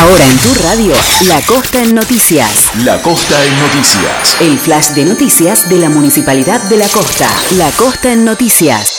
Ahora en tu radio, La Costa en Noticias. La Costa en Noticias. El flash de noticias de la Municipalidad de La Costa. La Costa en Noticias.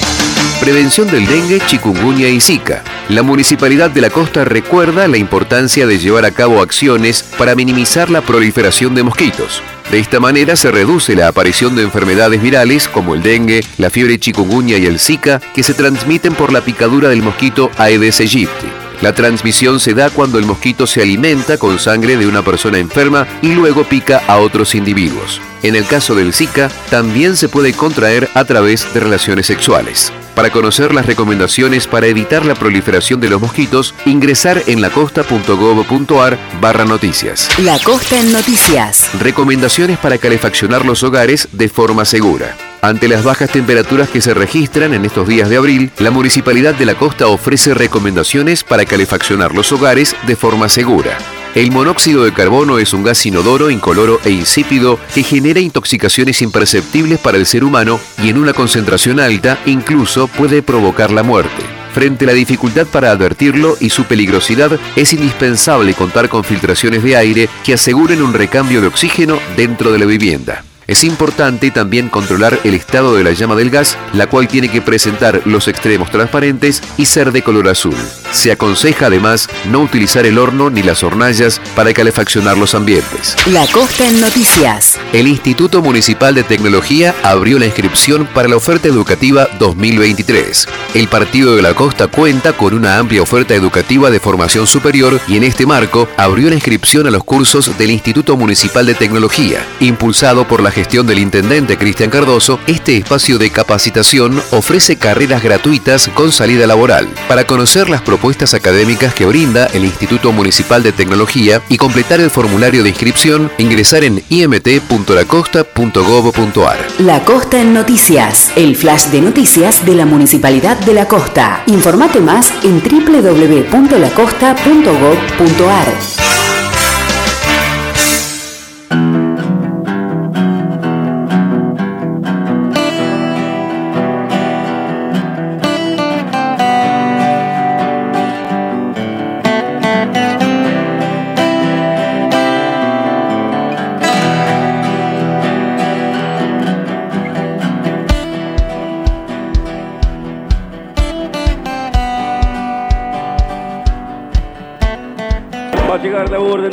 Prevención del dengue, chikungunya y zika. La Municipalidad de la Costa recuerda la importancia de llevar a cabo acciones para minimizar la proliferación de mosquitos. De esta manera se reduce la aparición de enfermedades virales como el dengue, la fiebre chikungunya y el zika que se transmiten por la picadura del mosquito Aedes aegypti. La transmisión se da cuando el mosquito se alimenta con sangre de una persona enferma y luego pica a otros individuos. En el caso del Zika, también se puede contraer a través de relaciones sexuales. Para conocer las recomendaciones para evitar la proliferación de los mosquitos, ingresar en lacosta.gov.ar barra noticias. La Costa en Noticias. Recomendaciones para calefaccionar los hogares de forma segura. Ante las bajas temperaturas que se registran en estos días de abril, la Municipalidad de la Costa ofrece recomendaciones para calefaccionar los hogares de forma segura. El monóxido de carbono es un gas inodoro, incoloro e insípido que genera intoxicaciones imperceptibles para el ser humano y en una concentración alta incluso puede provocar la muerte. Frente a la dificultad para advertirlo y su peligrosidad, es indispensable contar con filtraciones de aire que aseguren un recambio de oxígeno dentro de la vivienda. Es importante también controlar el estado de la llama del gas, la cual tiene que presentar los extremos transparentes y ser de color azul. Se aconseja además no utilizar el horno ni las hornallas para calefaccionar los ambientes. La Costa en Noticias. El Instituto Municipal de Tecnología abrió la inscripción para la oferta educativa 2023. El Partido de la Costa cuenta con una amplia oferta educativa de formación superior y en este marco abrió la inscripción a los cursos del Instituto Municipal de Tecnología, impulsado por la gestión del intendente Cristian Cardoso, este espacio de capacitación ofrece carreras gratuitas con salida laboral. Para conocer las propuestas académicas que brinda el Instituto Municipal de Tecnología y completar el formulario de inscripción, ingresar en imt.lacosta.gov.ar. La Costa en Noticias, el flash de noticias de la Municipalidad de La Costa. Informate más en www.lacosta.gov.ar.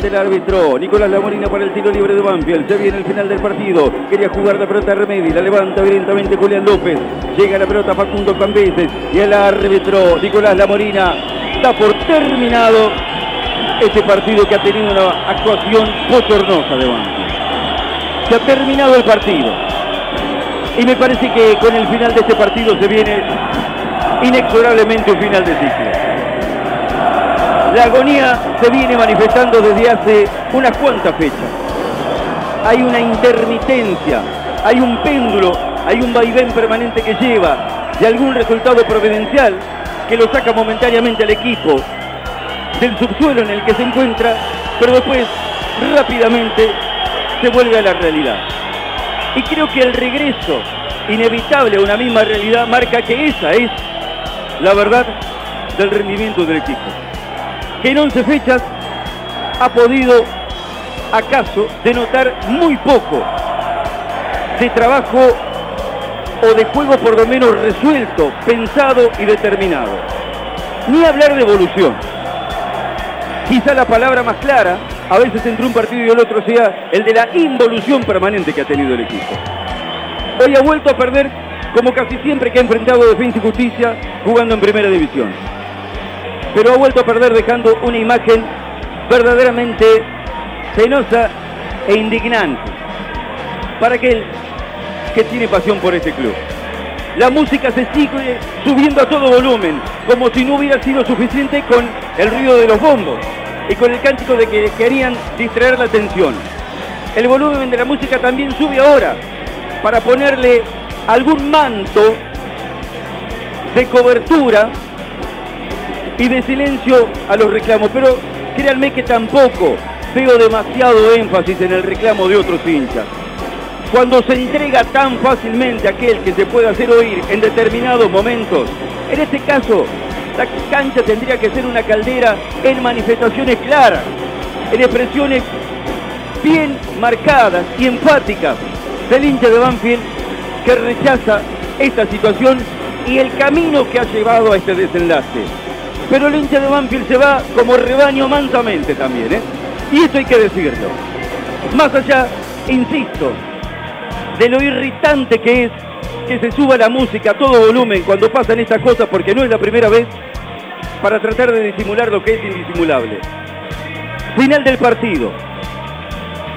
del árbitro. Nicolás Lamorina para el tiro libre de Banfield. Se viene el final del partido. Quería jugar la pelota Remedi. La levanta evidentemente Julián López. Llega la pelota Facundo Cambeses. Y el árbitro Nicolás Lamorina está por terminado este partido que ha tenido una actuación bochornosa de Banfield. Se ha terminado el partido. Y me parece que con el final de este partido se viene inexorablemente un final de ciclo. La agonía se viene manifestando desde hace unas cuantas fechas. Hay una intermitencia, hay un péndulo, hay un vaivén permanente que lleva de algún resultado providencial que lo saca momentáneamente al equipo del subsuelo en el que se encuentra, pero después rápidamente se vuelve a la realidad. Y creo que el regreso inevitable a una misma realidad marca que esa es la verdad del rendimiento del equipo que en 11 fechas ha podido acaso denotar muy poco de trabajo o de juego por lo menos resuelto, pensado y determinado. Ni hablar de evolución. Quizá la palabra más clara, a veces entre un partido y el otro, sea el de la involución permanente que ha tenido el equipo. Hoy ha vuelto a perder como casi siempre que ha enfrentado Defensa y Justicia jugando en Primera División pero ha vuelto a perder dejando una imagen verdaderamente penosa e indignante para aquel que tiene pasión por este club. La música se sigue subiendo a todo volumen, como si no hubiera sido suficiente con el ruido de los bombos y con el cántico de que querían distraer la atención. El volumen de la música también sube ahora para ponerle algún manto de cobertura y de silencio a los reclamos. Pero créanme que tampoco veo demasiado énfasis en el reclamo de otros hinchas. Cuando se entrega tan fácilmente aquel que se puede hacer oír en determinados momentos, en este caso, la cancha tendría que ser una caldera en manifestaciones claras, en expresiones bien marcadas y enfáticas del hincha de Banfield que rechaza esta situación y el camino que ha llevado a este desenlace. Pero el hincha de Banfield se va como rebaño mansamente también, ¿eh? Y esto hay que decirlo. Más allá, insisto, de lo irritante que es que se suba la música a todo volumen cuando pasan estas cosas, porque no es la primera vez, para tratar de disimular lo que es indisimulable. Final del partido.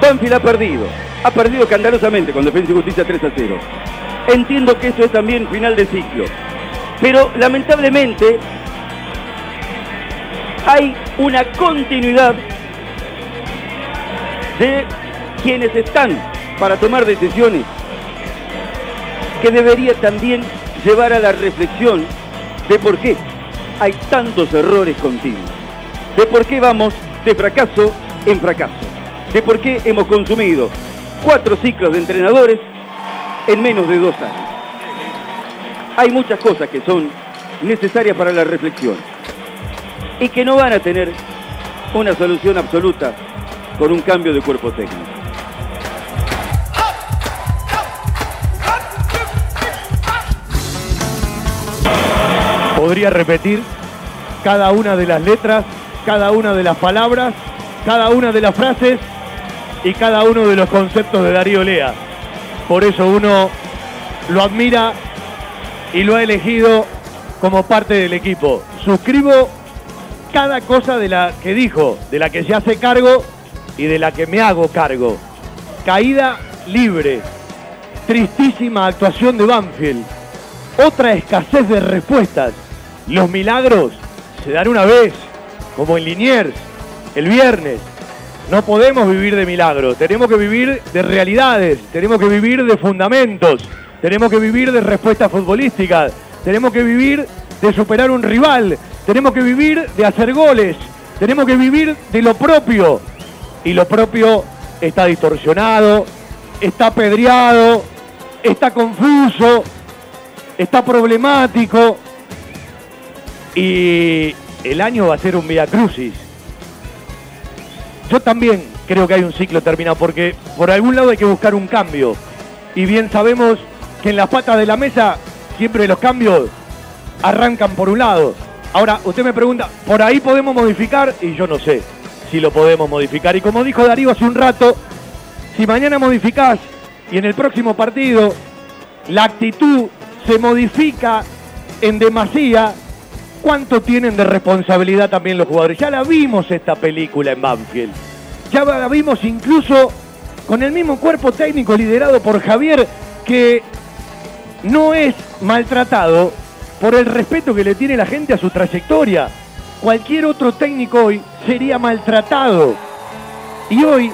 Banfield ha perdido. Ha perdido escandalosamente con Defensa y Justicia 3 a 0. Entiendo que esto es también final de ciclo. Pero lamentablemente hay una continuidad de quienes están para tomar decisiones que debería también llevar a la reflexión de por qué hay tantos errores continuos, de por qué vamos de fracaso en fracaso, de por qué hemos consumido cuatro ciclos de entrenadores en menos de dos años. Hay muchas cosas que son necesarias para la reflexión y que no van a tener una solución absoluta con un cambio de cuerpo técnico. Podría repetir cada una de las letras, cada una de las palabras, cada una de las frases y cada uno de los conceptos de Darío Lea. Por eso uno lo admira y lo ha elegido como parte del equipo. Suscribo cada cosa de la que dijo, de la que se hace cargo y de la que me hago cargo. Caída libre, tristísima actuación de Banfield, otra escasez de respuestas. Los milagros se dan una vez, como en Liniers, el viernes, no podemos vivir de milagros, tenemos que vivir de realidades, tenemos que vivir de fundamentos, tenemos que vivir de respuestas futbolísticas, tenemos que vivir de superar un rival, tenemos que vivir de hacer goles, tenemos que vivir de lo propio. Y lo propio está distorsionado, está pedreado, está confuso, está problemático. Y el año va a ser un via crucis yo también creo que hay un ciclo terminado, porque por algún lado hay que buscar un cambio. Y bien sabemos que en las patas de la mesa siempre los cambios arrancan por un lado. Ahora, usted me pregunta, ¿por ahí podemos modificar? Y yo no sé si lo podemos modificar. Y como dijo Darío hace un rato, si mañana modificás y en el próximo partido la actitud se modifica en demasía, cuánto tienen de responsabilidad también los jugadores. Ya la vimos esta película en Banfield. Ya la vimos incluso con el mismo cuerpo técnico liderado por Javier, que no es maltratado por el respeto que le tiene la gente a su trayectoria. Cualquier otro técnico hoy sería maltratado. Y hoy,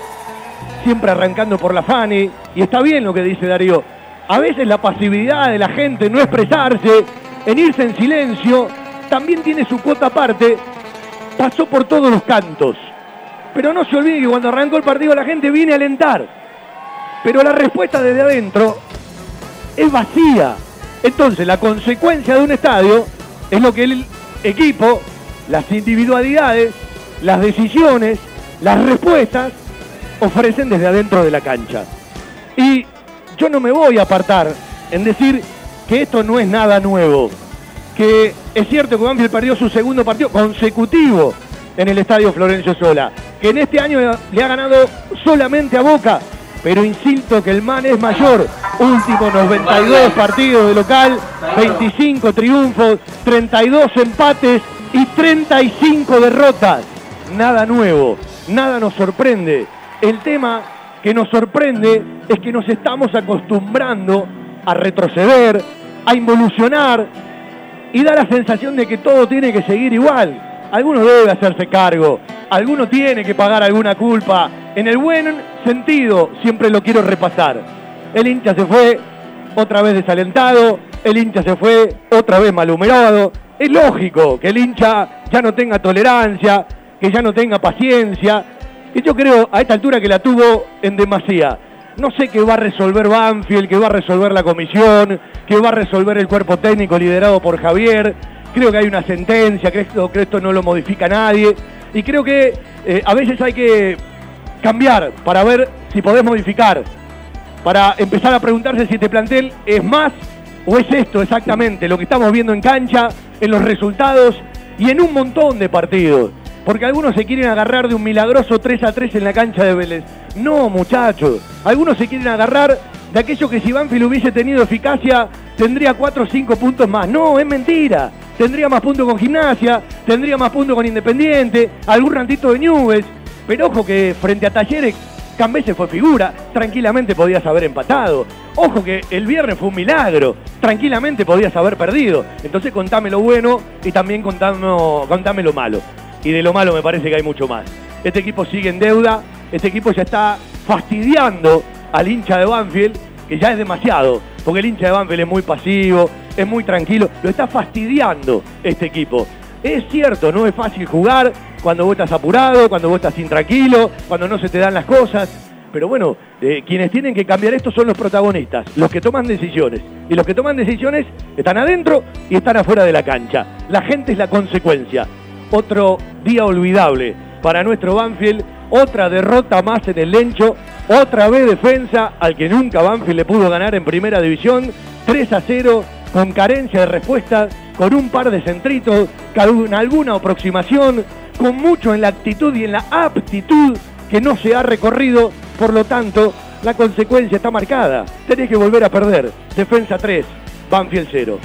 siempre arrancando por la Fani, y está bien lo que dice Darío, a veces la pasividad de la gente, no expresarse, en irse en silencio, también tiene su cuota aparte, pasó por todos los cantos. Pero no se olvide que cuando arrancó el partido la gente viene a alentar. Pero la respuesta desde adentro es vacía. Entonces la consecuencia de un estadio es lo que el equipo, las individualidades, las decisiones, las respuestas ofrecen desde adentro de la cancha. Y yo no me voy a apartar en decir que esto no es nada nuevo que es cierto que Banfield perdió su segundo partido consecutivo en el estadio Florencio Sola, que en este año le ha ganado solamente a Boca, pero insisto que el man es mayor. Últimos 92 partidos de local, 25 triunfos, 32 empates y 35 derrotas. Nada nuevo, nada nos sorprende. El tema que nos sorprende es que nos estamos acostumbrando a retroceder, a involucionar, y da la sensación de que todo tiene que seguir igual. Alguno debe hacerse cargo, alguno tiene que pagar alguna culpa. En el buen sentido, siempre lo quiero repasar. El hincha se fue otra vez desalentado, el hincha se fue otra vez malhumorado. Es lógico que el hincha ya no tenga tolerancia, que ya no tenga paciencia, Y yo creo a esta altura que la tuvo en demasía. No sé qué va a resolver Banfield, qué va a resolver la comisión, qué va a resolver el cuerpo técnico liderado por Javier. Creo que hay una sentencia, creo que esto no lo modifica nadie. Y creo que eh, a veces hay que cambiar para ver si podés modificar. Para empezar a preguntarse si este plantel es más o es esto exactamente, lo que estamos viendo en cancha, en los resultados y en un montón de partidos. Porque algunos se quieren agarrar de un milagroso 3 a 3 en la cancha de Vélez. No, muchachos. Algunos se quieren agarrar de aquello que si Banfield hubiese tenido eficacia, tendría 4 o 5 puntos más. No, es mentira. Tendría más puntos con Gimnasia, tendría más puntos con Independiente, algún rantito de Nubes. Pero ojo que frente a Talleres, Cambese fue figura, tranquilamente podías haber empatado. Ojo que el viernes fue un milagro, tranquilamente podías haber perdido. Entonces contame lo bueno y también contame lo malo y de lo malo me parece que hay mucho más. Este equipo sigue en deuda, este equipo ya está fastidiando al hincha de Banfield, que ya es demasiado, porque el hincha de Banfield es muy pasivo, es muy tranquilo, lo está fastidiando este equipo. Es cierto, no es fácil jugar cuando vos estás apurado, cuando vos estás intranquilo, cuando no se te dan las cosas, pero bueno, eh, quienes tienen que cambiar esto son los protagonistas, los que toman decisiones. Y los que toman decisiones están adentro y están afuera de la cancha. La gente es la consecuencia otro día olvidable para nuestro Banfield, otra derrota más en el Lencho, otra vez defensa al que nunca Banfield le pudo ganar en primera división, 3 a 0, con carencia de respuesta, con un par de centritos, con alguna aproximación, con mucho en la actitud y en la aptitud que no se ha recorrido, por lo tanto, la consecuencia está marcada. Tenés que volver a perder. Defensa 3, Banfield 0.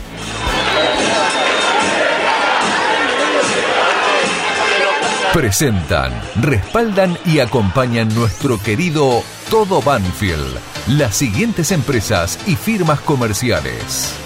Presentan, respaldan y acompañan nuestro querido Todo Banfield, las siguientes empresas y firmas comerciales.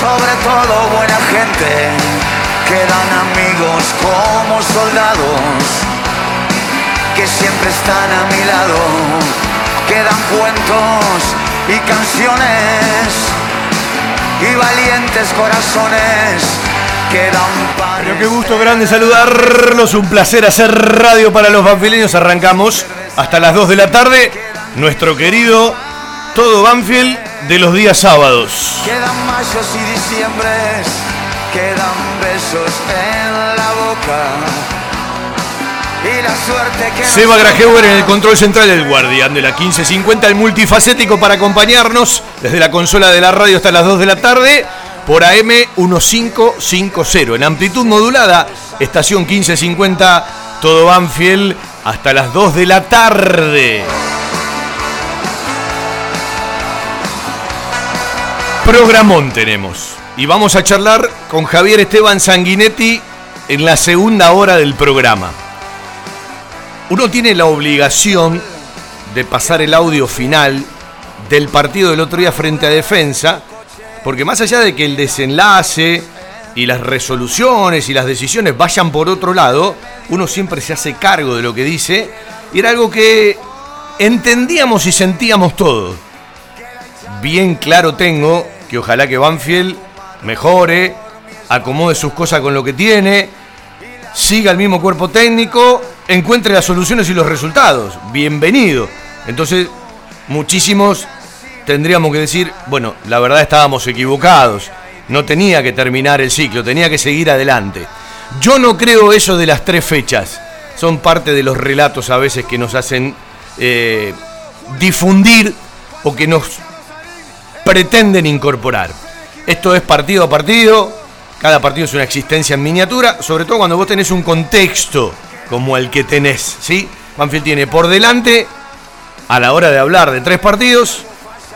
Sobre todo buena gente. Quedan amigos como soldados que siempre están a mi lado. Quedan cuentos y canciones y valientes corazones. Quedan Pero qué gusto grande saludarlos, un placer hacer radio para los banfileños. Arrancamos hasta las 2 de la tarde. Nuestro querido Todo Banfield de los días sábados. Quedan mayos y diciembres, quedan besos en la boca. Y la suerte que Seba nos Grajeuer en el control central del Guardián de la 1550, el multifacético para acompañarnos desde la consola de la radio hasta las 2 de la tarde por AM 1550. En amplitud modulada, estación 1550, todo Banfield hasta las 2 de la tarde. Programón tenemos. Y vamos a charlar con Javier Esteban Sanguinetti en la segunda hora del programa. Uno tiene la obligación de pasar el audio final del partido del otro día frente a Defensa, porque más allá de que el desenlace y las resoluciones y las decisiones vayan por otro lado, uno siempre se hace cargo de lo que dice, y era algo que entendíamos y sentíamos todos. Bien claro tengo que ojalá que Banfield mejore, acomode sus cosas con lo que tiene, siga el mismo cuerpo técnico, encuentre las soluciones y los resultados. Bienvenido. Entonces, muchísimos tendríamos que decir, bueno, la verdad estábamos equivocados. No tenía que terminar el ciclo, tenía que seguir adelante. Yo no creo eso de las tres fechas. Son parte de los relatos a veces que nos hacen eh, difundir o que nos pretenden incorporar. Esto es partido a partido, cada partido es una existencia en miniatura, sobre todo cuando vos tenés un contexto como el que tenés, ¿sí? Tiene por delante, a la hora de hablar de tres partidos,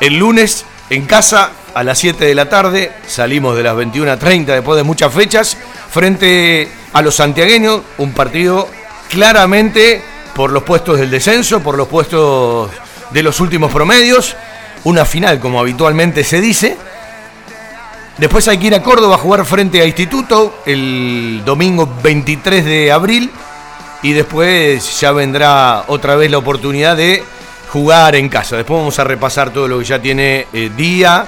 el lunes en casa a las 7 de la tarde, salimos de las 21.30 después de muchas fechas, frente a los santiagueños, un partido claramente por los puestos del descenso, por los puestos de los últimos promedios, una final como habitualmente se dice. Después hay que ir a Córdoba a jugar frente a Instituto el domingo 23 de abril y después ya vendrá otra vez la oportunidad de jugar en casa. Después vamos a repasar todo lo que ya tiene eh, día,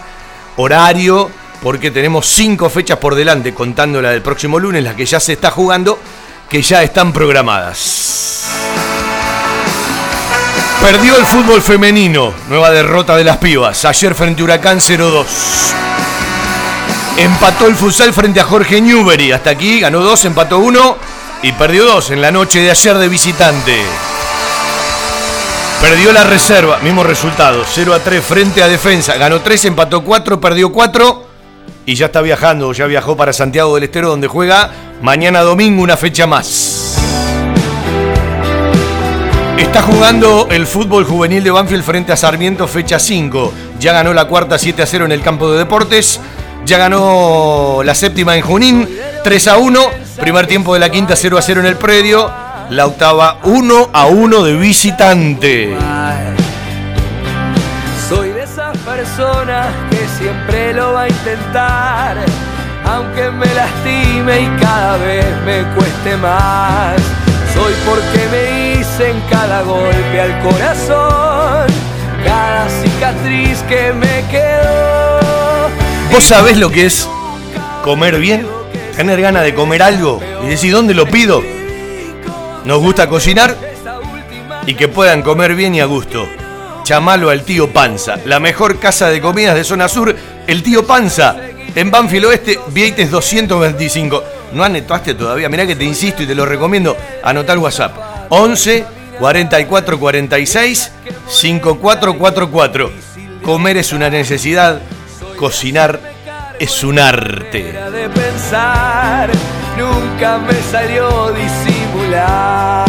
horario, porque tenemos cinco fechas por delante, contando la del próximo lunes, la que ya se está jugando, que ya están programadas. Perdió el fútbol femenino, nueva derrota de las pibas, ayer frente a Huracán 0-2. Empató el futsal frente a Jorge Newbery, hasta aquí ganó 2, empató 1 y perdió 2 en la noche de ayer de visitante. Perdió la reserva, mismo resultado, 0 a 3 frente a defensa. Ganó 3, empató 4, perdió 4 y ya está viajando, ya viajó para Santiago del Estero donde juega mañana domingo una fecha más. Está jugando el fútbol juvenil de Banfield frente a Sarmiento fecha 5. Ya ganó la cuarta 7 a 0 en el campo de deportes. Ya ganó la séptima en Junín 3 a 1. Primer tiempo de la quinta 0 a 0 en el predio. La octava 1 a 1 de visitante. Soy de esas personas que siempre lo va a intentar, aunque me lastime y cada vez me cueste más. Soy porque me en cada golpe al corazón, cada cicatriz que me quedó. ¿Vos sabés lo que es comer bien? Tener ganas de comer algo y decir dónde lo pido. Nos gusta cocinar y que puedan comer bien y a gusto. Chamalo al tío Panza, la mejor casa de comidas de zona sur, el tío Panza, en Banfield Oeste, Vieites 225. No anotaste todavía, mirá que te insisto y te lo recomiendo, anotar WhatsApp. 11 44 46 5444. Comer es una necesidad, cocinar es un arte. De pensar, nunca me salió disimular.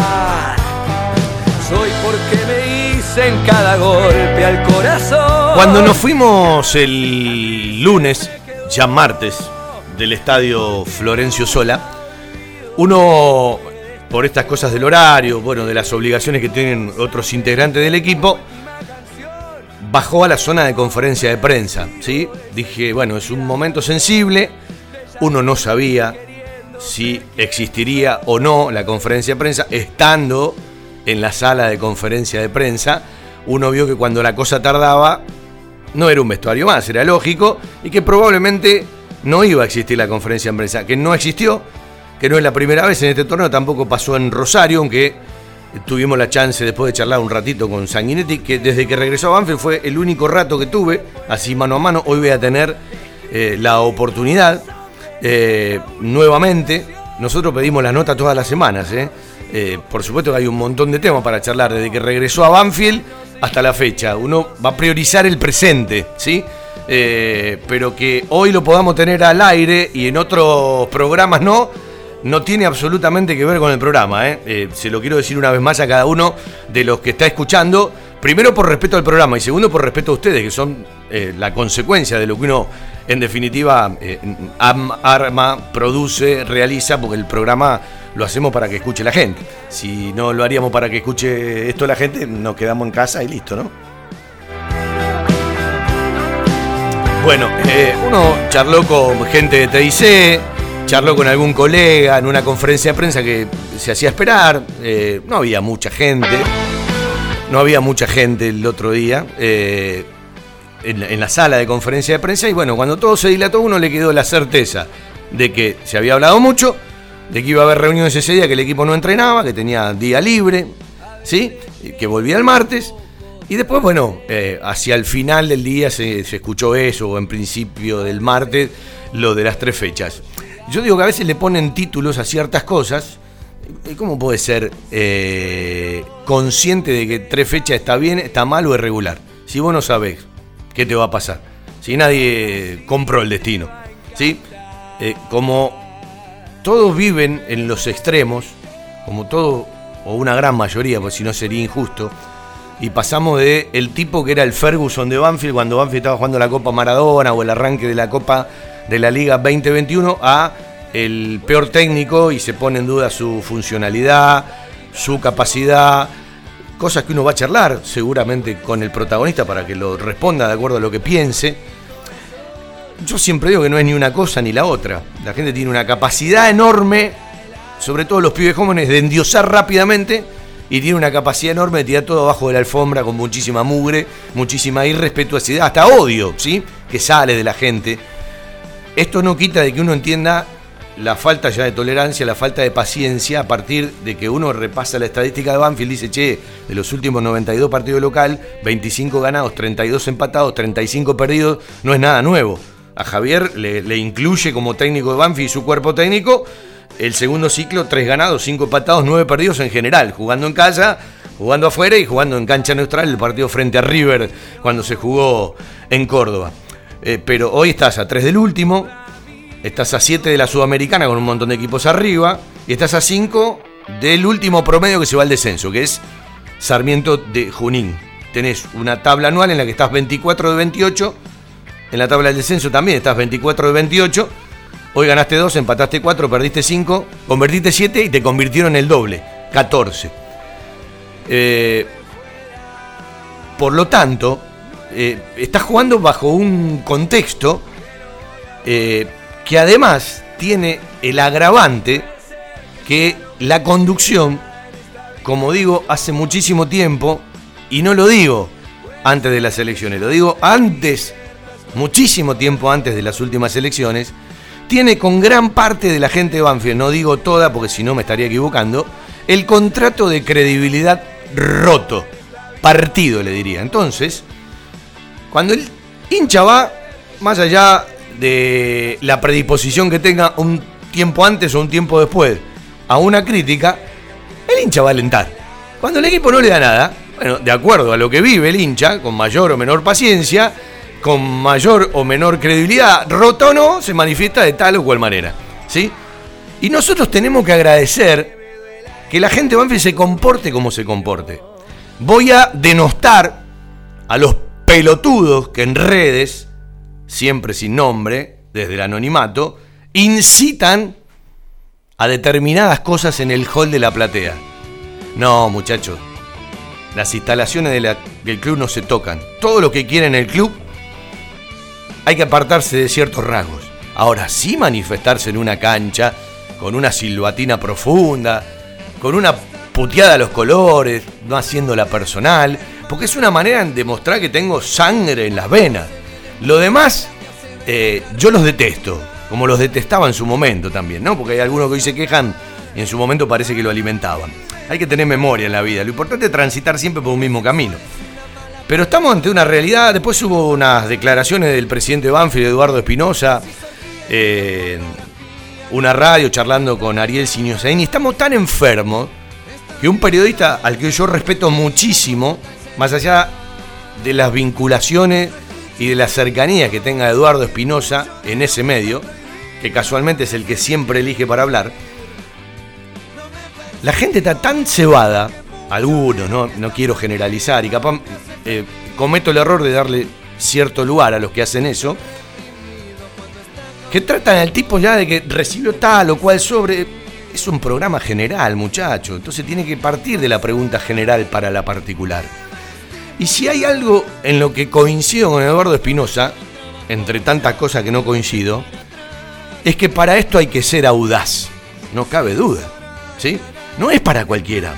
Soy porque me hice en cada golpe al corazón. Cuando nos fuimos el lunes, ya martes, del estadio Florencio Sola, uno, por estas cosas del horario, bueno, de las obligaciones que tienen otros integrantes del equipo, bajó a la zona de conferencia de prensa, ¿sí? Dije, bueno, es un momento sensible, uno no sabía si existiría o no la conferencia de prensa, estando en la sala de conferencia de prensa, uno vio que cuando la cosa tardaba, no era un vestuario más, era lógico, y que probablemente no iba a existir la conferencia de prensa, que no existió, que no es la primera vez en este torneo, tampoco pasó en Rosario, aunque tuvimos la chance después de charlar un ratito con Sanguinetti, que desde que regresó a Banfield fue el único rato que tuve, así mano a mano, hoy voy a tener eh, la oportunidad eh, nuevamente. Nosotros pedimos la nota todas las semanas, ¿eh? por supuesto que hay un montón de temas para charlar desde que regresó a Banfield hasta la fecha. Uno va a priorizar el presente, ¿sí? Eh, pero que hoy lo podamos tener al aire y en otros programas no, no tiene absolutamente que ver con el programa. ¿eh? Eh, se lo quiero decir una vez más a cada uno de los que está escuchando. Primero por respeto al programa y segundo por respeto a ustedes, que son la consecuencia de lo que uno en definitiva arma, produce, realiza, porque el programa lo hacemos para que escuche la gente. Si no lo haríamos para que escuche esto la gente, nos quedamos en casa y listo, ¿no? Bueno, eh, uno charló con gente de TIC, charló con algún colega en una conferencia de prensa que se hacía esperar, eh, no había mucha gente, no había mucha gente el otro día. Eh, en, la sala de conferencia de prensa y bueno, cuando todo se dilató uno le quedó la certeza de que se había hablado mucho, de que iba a haber reuniones ese día, que el equipo no entrenaba, que tenía día libre, ¿sí? que volvía el martes. Y después, bueno, eh, hacia el final del día se, escuchó eso, o en principio del martes, lo de las tres fechas. Yo digo que a veces le ponen títulos a ciertas cosas. ¿Cómo puede ser eh, consciente de que tres fechas está bien, está mal o es regular? Si vos no sabés qué te va a pasar. Si nadie compró el destino. ¿Sí? Eh, como todos viven en los extremos, como todo, o una gran mayoría, porque si no sería injusto, y pasamos de el tipo que era el Ferguson de Banfield cuando Banfield estaba jugando la Copa Maradona o el arranque de la Copa de la Liga 2021 a el peor técnico y se pone en duda su funcionalidad, su capacidad, cosas que uno va a charlar seguramente con el protagonista para que lo responda de acuerdo a lo que piense yo siempre digo que no es ni una cosa ni la otra. La gente tiene una capacidad enorme, sobre todo los pibes jóvenes, de endiosar rápidamente y tiene una capacidad enorme de tirar todo abajo de la alfombra con muchísima mugre, muchísima irrespetuosidad, hasta odio, ¿sí? Que sale de la gente. Esto no quita de que uno entienda la falta ya de tolerancia, la falta de paciencia a partir de que uno repasa la estadística de Banfield, dice, che, de los últimos 92 partidos local, 25 ganados, 32 empatados, 35 perdidos, no es nada nuevo a Javier le, incluye como técnico de Banfi y su cuerpo técnico el segundo ciclo, tres ganados, cinco empatados, nueve perdidos en general, jugando en casa, jugando afuera y jugando en cancha neutral el partido frente a River cuando se jugó en Córdoba. Eh, pero hoy estás a tres del último, estás a siete de la Sudamericana con un montón de equipos arriba y estás a cinco del último promedio que se va al descenso, que es Sarmiento de Junín. Tenés una tabla anual en la que estás 24 de 28 en la tabla del descenso también estás 24 de 28. Hoy ganaste 2, empataste 4, perdiste 5, convertiste 7 y te convirtieron en el doble, 14. Eh, por lo tanto, eh, estás jugando bajo un contexto eh, que además tiene el agravante que la conducción, como digo, hace muchísimo tiempo, y no lo digo antes de las elecciones, lo digo antes muchísimo tiempo antes de las últimas elecciones, tiene con gran parte de la gente de Banfield, no digo toda porque si no me estaría equivocando, el contrato de credibilidad roto, partido le diría. Entonces, cuando el hincha va, más allá de la predisposición que tenga un tiempo antes o un tiempo después a una crítica, el hincha va a alentar. Cuando el equipo no le da nada, bueno, de acuerdo a lo que vive el hincha, con mayor o menor paciencia, con mayor o menor credibilidad, roto o no, se manifiesta de tal o cual manera. ¿sí? Y nosotros tenemos que agradecer que la gente Banfield se comporte como se comporte. Voy a denostar a los pelotudos que en redes, siempre sin nombre, desde el anonimato, incitan a determinadas cosas en el hall de la platea. No, muchachos, las instalaciones del club no se tocan. Todo lo que quieren el club hay que apartarse de ciertos rasgos. Ahora sí manifestarse en una cancha, con una silbatina profunda, con una puteada los colores, no haciéndola personal, porque es una manera de demostrar que tengo sangre en las venas. Lo demás, eh, yo los detesto, como los detestaba en su momento también, ¿no? Porque hay algunos que hoy se quejan y en su momento parece que lo alimentaban. Hay que tener memoria en la vida, lo importante es transitar siempre por un mismo camino. Pero estamos ante una realidad, después hubo unas declaraciones del presidente Banfield, Eduardo Espinosa, en una radio charlando con Ariel Siniosain, y estamos tan enfermos que un periodista al que yo respeto muchísimo, más allá de las vinculaciones y de la cercanía que tenga Eduardo Espinosa en ese medio, que casualmente es el que siempre elige para hablar, la gente está tan cebada, algunos, no, no quiero generalizar, y capaz eh, cometo el error de darle cierto lugar a los que hacen eso, que tratan al tipo ya de que recibió tal o cual sobre. Es un programa general, muchacho. Entonces tiene que partir de la pregunta general para la particular. Y si hay algo en lo que coincido con Eduardo Espinosa, entre tantas cosas que no coincido, es que para esto hay que ser audaz. No cabe duda. ¿Sí? No es para cualquiera.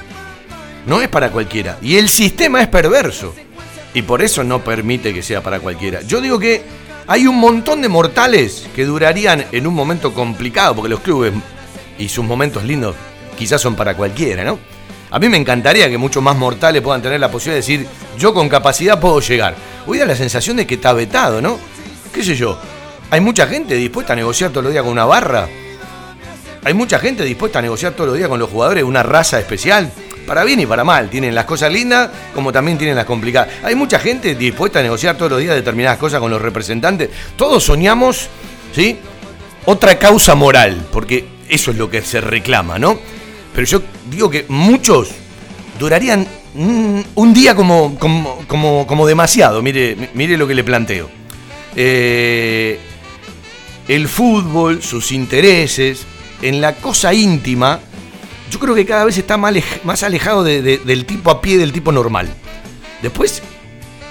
No es para cualquiera. Y el sistema es perverso. Y por eso no permite que sea para cualquiera. Yo digo que hay un montón de mortales que durarían en un momento complicado, porque los clubes y sus momentos lindos quizás son para cualquiera, ¿no? A mí me encantaría que muchos más mortales puedan tener la posibilidad de decir, yo con capacidad puedo llegar. Hoy da la sensación de que está vetado, ¿no? ¿Qué sé yo? Hay mucha gente dispuesta a negociar todos los días con una barra. Hay mucha gente dispuesta a negociar todos los días con los jugadores una raza especial. Para bien y para mal. Tienen las cosas lindas como también tienen las complicadas. Hay mucha gente dispuesta a negociar todos los días determinadas cosas con los representantes. Todos soñamos, ¿sí? Otra causa moral, porque eso es lo que se reclama, ¿no? Pero yo digo que muchos durarían un día como, como, como, demasiado. Mire, mire lo que le planteo. Eh, el fútbol, sus intereses, en la cosa íntima, yo creo que cada vez está más alejado del tipo a pie, del tipo normal. Después,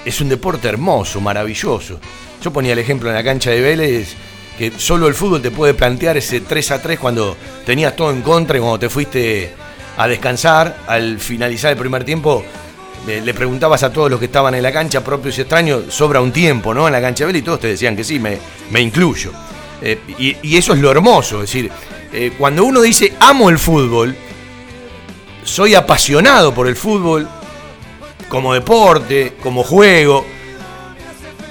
es un deporte hermoso, maravilloso. Yo ponía el ejemplo en la cancha de Vélez, que solo el fútbol te puede plantear ese 3 a 3 cuando tenías todo en contra y cuando te fuiste a descansar, al finalizar el primer tiempo, le preguntabas a todos los que estaban en la cancha, propios y extraños, sobra un tiempo, ¿no? En la cancha de Vélez y todos te decían que sí, me, me incluyo. Eh, y, eso es lo hermoso, es decir, eh, cuando uno dice amo el fútbol, soy apasionado por el fútbol como deporte, como juego,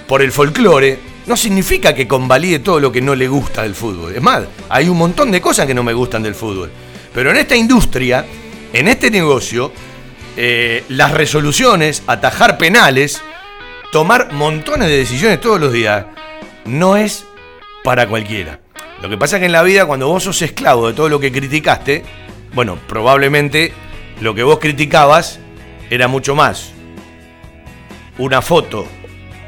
por el folclore, no significa que convalide todo lo que no le gusta del fútbol. Es más, hay un montón de cosas que no me gustan del fútbol. Pero en esta industria, en este negocio, eh, las resoluciones, atajar penales, tomar montones de decisiones todos los días, no es para cualquiera. Lo que pasa es que en la vida, cuando vos sos esclavo de todo lo que criticaste, bueno, probablemente lo que vos criticabas era mucho más una foto,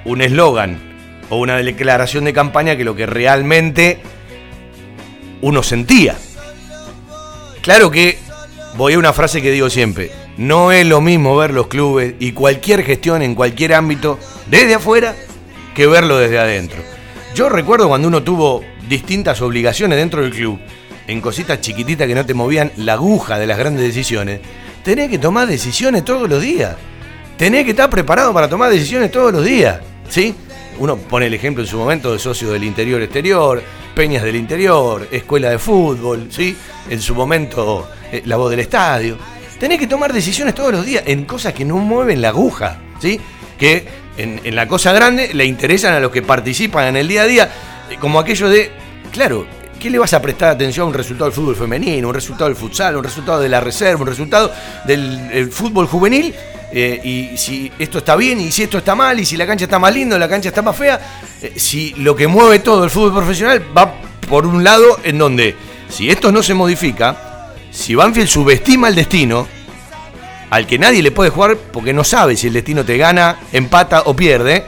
un eslogan o una declaración de campaña que lo que realmente uno sentía. Claro que voy a una frase que digo siempre, no es lo mismo ver los clubes y cualquier gestión en cualquier ámbito desde afuera que verlo desde adentro. Yo recuerdo cuando uno tuvo distintas obligaciones dentro del club en cositas chiquititas que no te movían la aguja de las grandes decisiones, tenés que tomar decisiones todos los días. Tenés que estar preparado para tomar decisiones todos los días. ¿Sí? Uno pone el ejemplo en su momento de socio del interior exterior, peñas del interior, escuela de fútbol, ¿sí? En su momento eh, la voz del estadio. Tenés que tomar decisiones todos los días en cosas que no mueven la aguja, ¿sí? Que en, en la cosa grande le interesan a los que participan en el día a día, eh, como aquello de, claro, ¿Qué le vas a prestar atención a un resultado del fútbol femenino, un resultado del futsal, un resultado de la reserva, un resultado del fútbol juvenil? Eh, y si esto está bien y si esto está mal y si la cancha está más linda la cancha está más fea, eh, si lo que mueve todo el fútbol profesional va por un lado en donde si esto no se modifica, si Banfield subestima el destino, al que nadie le puede jugar porque no sabe si el destino te gana, empata o pierde,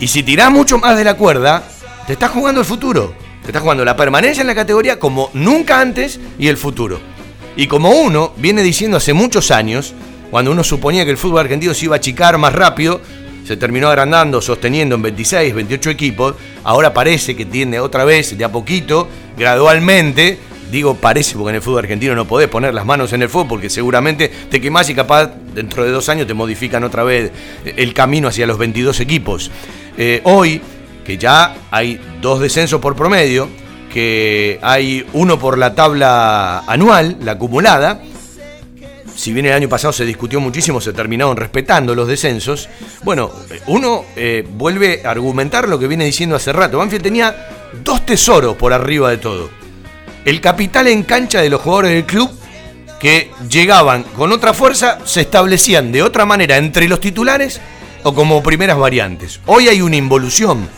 y si tirás mucho más de la cuerda, te estás jugando el futuro. Te estás jugando la permanencia en la categoría como nunca antes y el futuro. Y como uno viene diciendo hace muchos años, cuando uno suponía que el fútbol argentino se iba a achicar más rápido, se terminó agrandando, sosteniendo en 26, 28 equipos, ahora parece que tiende otra vez, de a poquito, gradualmente, Digo parece porque en el fútbol argentino no podés poner las manos en el fútbol porque seguramente te quemás y capaz dentro de dos años te modifican otra vez el camino hacia los 22 equipos. Eh, hoy, que ya hay dos descensos por promedio, que hay uno por la tabla anual, la acumulada, si bien el año pasado se discutió muchísimo, se terminaron respetando los descensos, bueno, uno eh, vuelve a argumentar lo que viene diciendo hace rato. Banfield tenía dos tesoros por arriba de todo el capital en cancha de los jugadores del club que llegaban con otra fuerza, se establecían de otra manera entre los titulares o como primeras variantes. Hoy hay una involución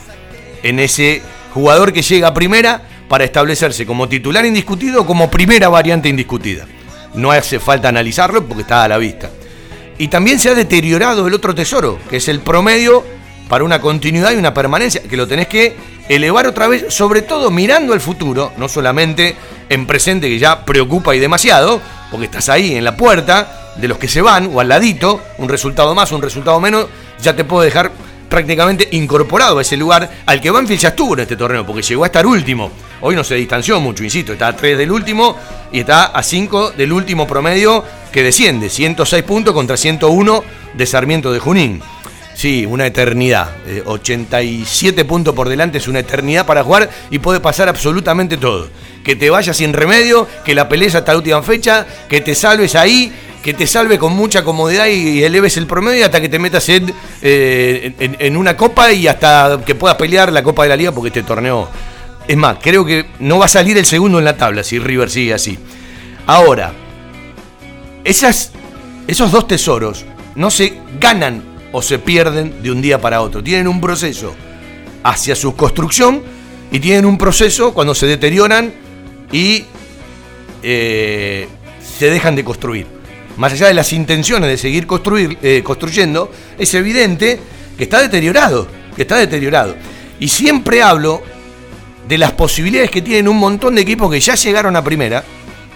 en ese jugador que llega a primera para establecerse como titular indiscutido o como primera variante indiscutida. No hace falta analizarlo porque está a la vista. Y también se ha deteriorado el otro tesoro, que es el promedio para una continuidad y una permanencia, que lo tenés que elevar otra vez, sobre todo mirando al futuro, no solamente en presente que ya preocupa y demasiado, porque estás ahí en la puerta de los que se van o al ladito, un resultado más, un resultado menos, ya te puedo dejar prácticamente incorporado a ese lugar al que Banfield ya estuvo en este torneo, porque llegó a estar último. Hoy no se distanció mucho, insisto, está a 3 del último y está a 5 del último promedio que desciende, 106 puntos contra 101 de Sarmiento de Junín. Sí, una eternidad. 87 eh, puntos por delante es una eternidad para jugar y puede pasar absolutamente todo. Que te vayas sin remedio, que la pelees hasta la última fecha, que te salves ahí, que te salve con mucha comodidad y eleves el promedio hasta que te metas en, eh, en, una copa y hasta que puedas pelear la Copa de la Liga porque este torneo... Es más, creo que no va a salir el segundo en la tabla si River sigue así. Ahora, esas, esos dos tesoros no se ganan o se pierden de un día para otro. Tienen un proceso hacia su construcción y tienen un proceso cuando se deterioran y eh, se dejan de construir. Más allá de las intenciones de seguir construir, eh, construyendo, es evidente que está deteriorado, que está deteriorado. Y siempre hablo de las posibilidades que tienen un montón de equipos que ya llegaron a primera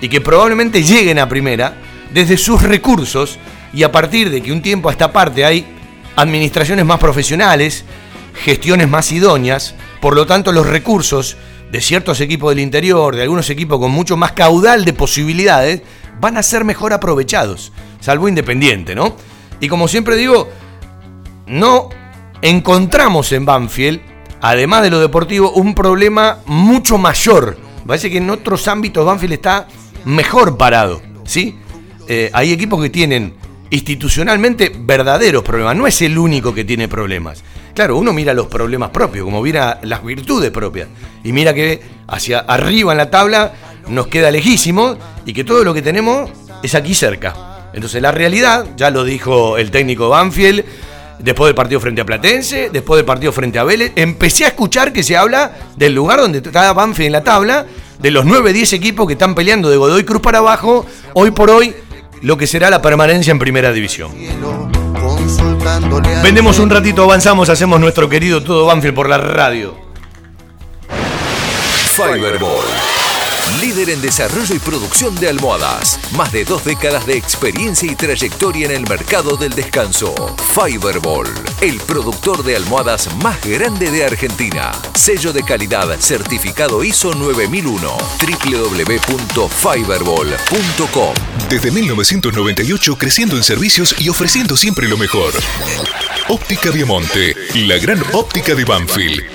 y que probablemente lleguen a primera desde sus recursos y a partir de que un tiempo a esta parte hay administraciones más profesionales, gestiones más idóneas, por lo tanto los recursos de ciertos equipos del interior, de algunos equipos con mucho más caudal de posibilidades, van a ser mejor aprovechados, salvo Independiente, ¿no? Y como siempre digo, no encontramos en Banfield, además de lo deportivo, un problema mucho mayor. Parece que en otros ámbitos Banfield está mejor parado, ¿sí? Eh, hay equipos que tienen institucionalmente verdaderos problemas. No es el único que tiene problemas. Claro, uno mira los problemas propios, como mira las virtudes propias. Y mira que hacia arriba en la tabla nos queda lejísimo y que todo lo que tenemos es aquí cerca. Entonces la realidad, ya lo dijo el técnico Banfield, después del partido frente a Platense, después del partido frente a Vélez, empecé a escuchar que se habla del lugar donde está Banfield en la tabla, de los 9-10 equipos que están peleando de Godoy Cruz para abajo, hoy por hoy lo que será la permanencia en primera división. Vendemos un ratito, avanzamos, hacemos nuestro querido Todo Banfield por la radio. Fiberball líder en desarrollo y producción de almohadas. Más de dos décadas de experiencia y trayectoria en el mercado del descanso. Fiberball, el productor de almohadas más grande de Argentina. Sello de calidad certificado ISO 9001. www.fiberball.com. Desde 1998 creciendo en servicios y ofreciendo siempre lo mejor. Óptica Viamonte, la gran óptica de Banfield.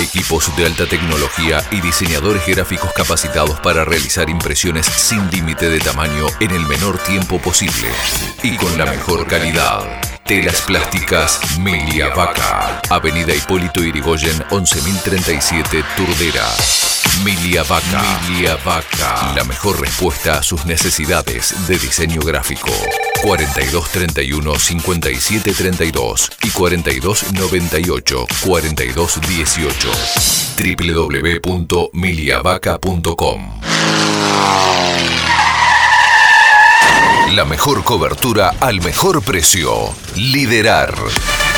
Equipos de alta tecnología y diseñadores gráficos capacitados para realizar impresiones sin límite de tamaño en el menor tiempo posible y con la mejor calidad. Telas plásticas Milia Vaca. Avenida Hipólito Irigoyen 11037 Turdera. Milia Vaca. Milia Vaca. La mejor respuesta a sus necesidades de diseño gráfico. 4231 5732 y 4298 4218 www.miliavaca.com La mejor cobertura al mejor precio. Liderar.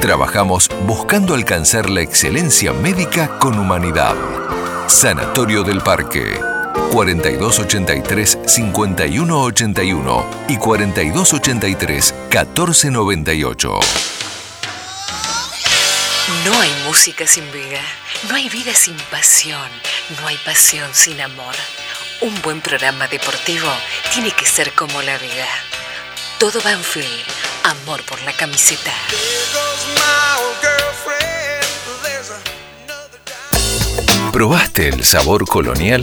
Trabajamos buscando alcanzar la excelencia médica con humanidad. Sanatorio del Parque. 4283-5181 y 4283-1498. No hay música sin vida, no hay vida sin pasión, no hay pasión sin amor. Un buen programa deportivo tiene que ser como la vida. Todo Banfield, amor por la camiseta. ¿Probaste el sabor colonial?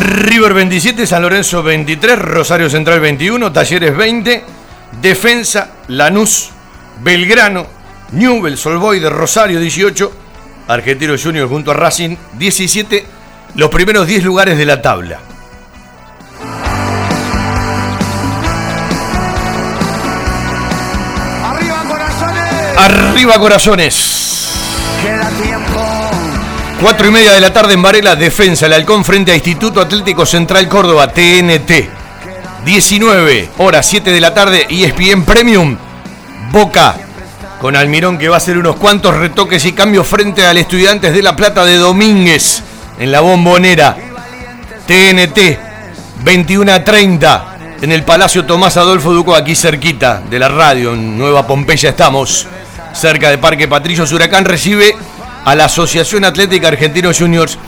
River 27, San Lorenzo 23, Rosario Central 21, Talleres 20, Defensa, Lanús, Belgrano, Newell, Solboy de Rosario 18, Argentino Junior junto a Racing 17, los primeros 10 lugares de la tabla. Arriba corazones. Arriba Corazones. Queda tiempo. 4 y media de la tarde en Varela, Defensa, el Halcón frente a Instituto Atlético Central Córdoba, TNT. 19 horas 7 de la tarde, ESPN Premium, Boca, con Almirón que va a hacer unos cuantos retoques y cambios frente al Estudiantes de La Plata de Domínguez en la bombonera. TNT, 21 a 30 en el Palacio Tomás Adolfo Duco, aquí cerquita de la radio, en Nueva Pompeya estamos, cerca de Parque Patricios. Huracán recibe a la Asociación Atlética Argentino Juniors.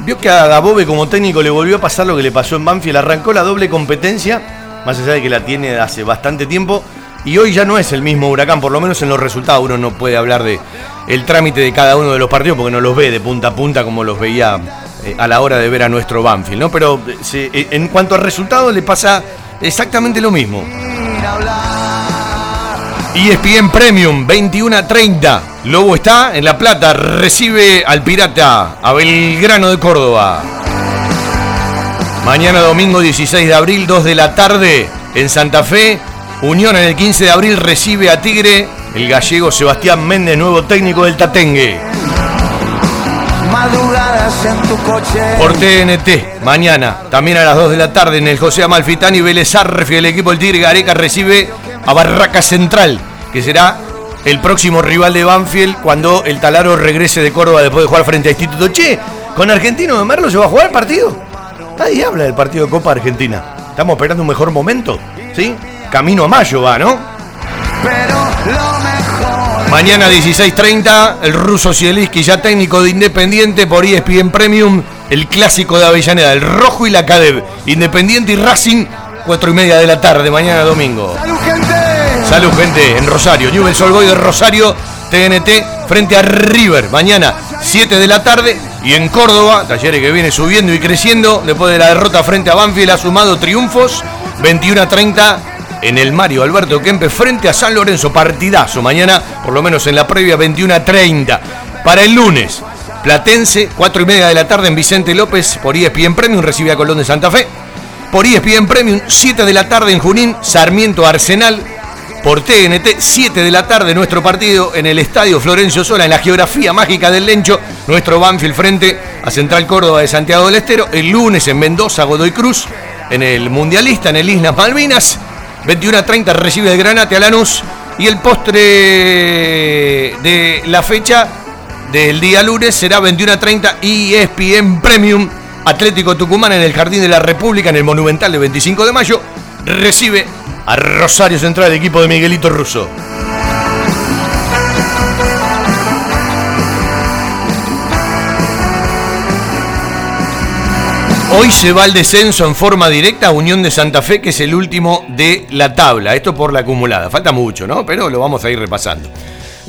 Vio que a Dabove como técnico le volvió a pasar lo que le pasó en Banfield, arrancó la doble competencia, más allá de que la tiene hace bastante tiempo, y hoy ya no es el mismo Huracán, por lo menos en los resultados uno no puede hablar de trámite de cada uno de los partidos porque no los ve de punta a punta como los veía eh, a la hora de ver a nuestro Banfield, ¿no? Pero eh, eh, en cuanto al resultado le pasa exactamente lo mismo. ESPN Premium, 21 a 30. Lobo está en La Plata, recibe al Pirata, a Belgrano de Córdoba. Mañana domingo 16 de abril, 2 de la tarde, en Santa Fe. Unión en el 15 de abril recibe a Tigre, el gallego Sebastián Méndez, nuevo técnico del Tatengue. Madrugadas en tu coche. Por TNT, mañana, también a las 2 de la tarde, en el José Amalfitani, Vélez Arrefi, el equipo del Tigre Gareca recibe a Barraca Central, que será el próximo rival de Banfield cuando el Talaro regrese de Córdoba después de jugar frente a Instituto. Che, con Argentino de Merlo se va a jugar el partido. Nadie habla del partido de Copa Argentina. Estamos esperando un mejor momento, ¿sí? Camino a mayo va, ¿no? Pero lo mejor. Mañana 16.30, el ruso Zielinski, ya técnico de Independiente por ESPN Premium, el clásico de Avellaneda, el rojo y la Cadev. Independiente y Racing, 4 y media de la tarde, mañana domingo. ¡Salud! Salud, gente, en Rosario. Newell's Boys de Rosario, TNT, frente a River. Mañana, 7 de la tarde, Y en Córdoba, Talleres que viene subiendo y creciendo, después de la derrota frente a Banfield, ha sumado triunfos 21 a 30 en el Mario Alberto Kempe frente a San Lorenzo. Partidazo mañana, por lo menos en la previa, 21 a 30. Para el lunes, Platense, 4 y media de la tarde en Vicente López por ESPN Premium, recibe a Colón de Santa Fe. Por ESPN Premium, 7 de la tarde en Junín, Sarmiento Arsenal. Por TNT, 7 de la tarde, nuestro partido en el Estadio Florencio Sola, en la geografía mágica del Lencho, nuestro Banfield frente a Central Córdoba de Santiago del Estero. El lunes en Mendoza, Godoy Cruz, en el Mundialista, en el Islas Malvinas. 21 a 30 recibe el Granate a Lanús. Y el postre de la fecha del día lunes será 21 a 30 ESPN Premium. Atlético Tucumán en el Jardín de la República, en el Monumental de 25 de mayo, recibe a Rosario Central, equipo de Miguelito Russo. Hoy se va al descenso en forma directa a Unión de Santa Fe, que es el último de la tabla. Esto por la acumulada. Falta mucho, ¿no? Pero lo vamos a ir repasando.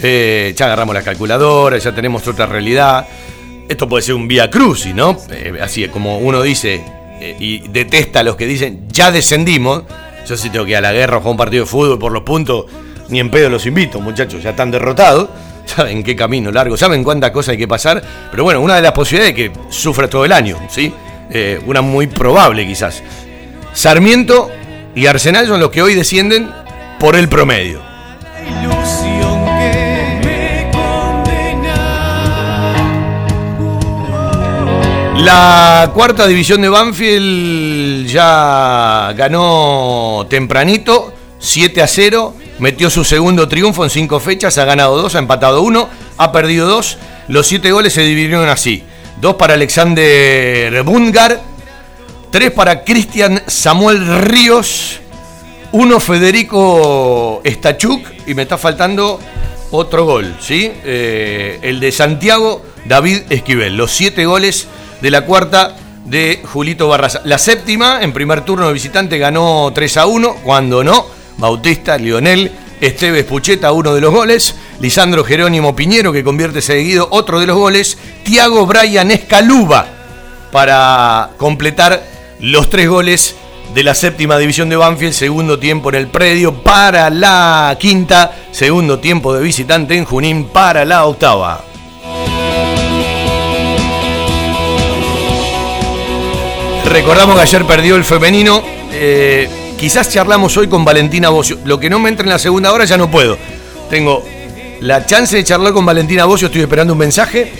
Eh, ya agarramos la calculadora, ya tenemos otra realidad. Esto puede ser un vía crucis, ¿no? Eh, así es como uno dice eh, y detesta a los que dicen ya descendimos. Yo sí tengo que ir a la guerra o jugar un partido de fútbol por los puntos, ni en pedo los invito, muchachos, ya están derrotados. Saben qué camino largo, saben cuántas cosas hay que pasar. Pero bueno, una de las posibilidades es que sufra todo el año, ¿sí? una muy probable quizás. Sarmiento y Arsenal son los que hoy descienden por el promedio. La cuarta división de Banfield ya ganó tempranito, 7 a 0, metió su segundo triunfo en cinco fechas, ha ganado dos, ha empatado uno, ha perdido dos. Los siete goles se dividieron así: dos para Alexander Bungar, tres para Cristian Samuel Ríos, uno Federico Stachuk y me está faltando otro gol, ¿sí? Eh, el de Santiago David Esquivel. Los siete goles de la cuarta de Julito Barraza. La séptima, en primer turno de visitante, ganó 3 a 1. Cuando no, Bautista, Lionel, Esteves Pucheta, uno de los goles. Lisandro Jerónimo Piñero, que convierte seguido otro de los goles. Tiago Brian Escaluba, para completar los tres goles de la séptima división de Banfield, segundo tiempo en el predio para la quinta, segundo tiempo de visitante en Junín para la octava. Recordamos que ayer perdió el femenino. Eh, quizás charlamos hoy con Valentina Bocio. Lo que no me entra en la segunda hora ya no puedo. Tengo la chance de charlar con Valentina Bocio, estoy esperando un mensaje.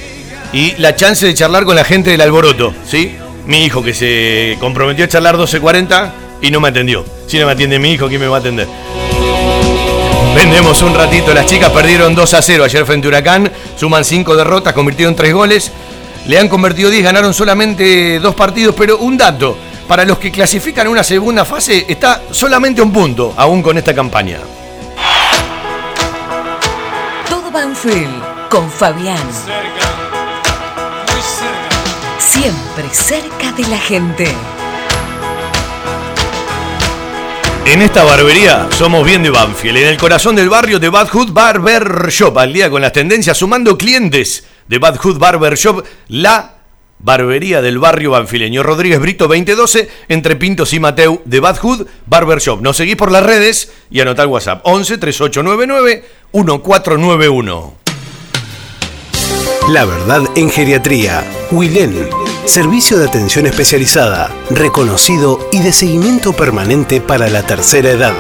Y la chance de charlar con la gente del alboroto, ¿sí? Mi hijo que se comprometió a charlar 12.40 y no me atendió. Si no me atiende mi hijo, ¿quién me va a atender? Vendemos un ratito. Las chicas perdieron 2 a 0 ayer frente a Huracán. Suman 5 derrotas, convirtieron 3 goles le han convertido 10, ganaron solamente dos partidos, pero un dato, para los que clasifican una segunda fase está solamente un punto, aún con esta campaña. Todo Banfield con Fabián. Cerca, muy cerca. Siempre cerca de la gente. En esta barbería somos bien de Banfield, en el corazón del barrio de Bad Hood Barber Shop, al día con las tendencias, sumando clientes de Bad Hood Barber Shop, la barbería del barrio banfileño. Rodríguez Brito 2012, entre Pintos y Mateu de Bad Hood Barber Shop. Nos seguís por las redes y anotá el WhatsApp 11 3899 1491. La verdad en geriatría. Willen. Servicio de atención especializada, reconocido y de seguimiento permanente para la tercera edad.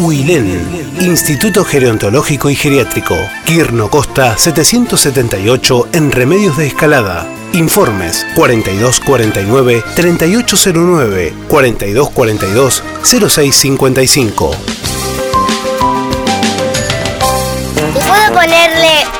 Huilén, Instituto Gerontológico y Geriátrico, Quirno Costa 778 en Remedios de Escalada. Informes 4249 3809 4242 0655. ¿Puedo ponerle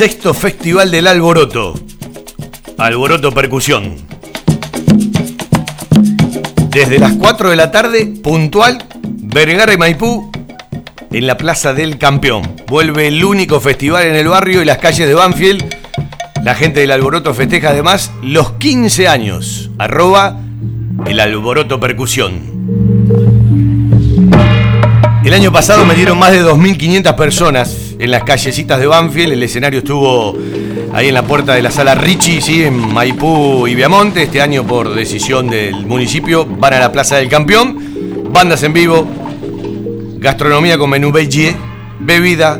sexto Festival del Alboroto. Alboroto Percusión. Desde las 4 de la tarde, puntual, Vergara y Maipú, en la Plaza del Campeón. Vuelve el único festival en el barrio y las calles de Banfield. La gente del Alboroto festeja además los 15 años. Arroba el Alboroto Percusión. El año pasado me dieron más de 2.500 personas en las callecitas de Banfield. El escenario estuvo ahí en la puerta de la sala Richie, ¿sí? en Maipú y Viamonte. Este año, por decisión del municipio, van a la Plaza del Campeón. Bandas en vivo, gastronomía con menú beige, bebida,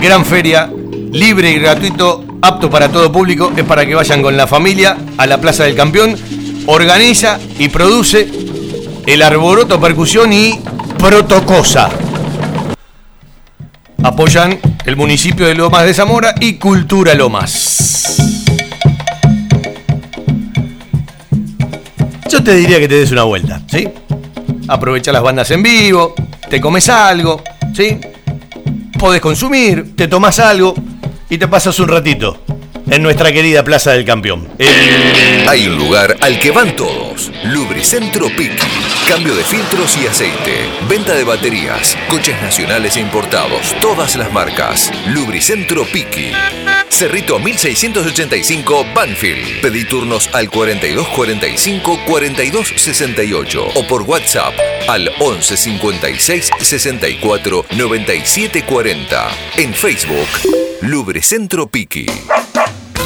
gran feria, libre y gratuito, apto para todo público. Es para que vayan con la familia a la Plaza del Campeón. Organiza y produce el Arboroto Percusión y Protocosa apoyan el municipio de Lomas de Zamora y Cultura Lomas. Yo te diría que te des una vuelta, ¿sí? Aprovecha las bandas en vivo, te comes algo, ¿sí? Podés consumir, te tomas algo y te pasas un ratito en nuestra querida Plaza del Campeón. Hay un lugar al que van todos. Lubricentro Piqui. Cambio de filtros y aceite. Venta de baterías. Coches nacionales e importados. Todas las marcas. Lubricentro Piqui. Cerrito 1685 Banfield. Pedí turnos al 4245 4268 o por WhatsApp al 11 56 64 97 40. En Facebook, Lubricentro Piqui.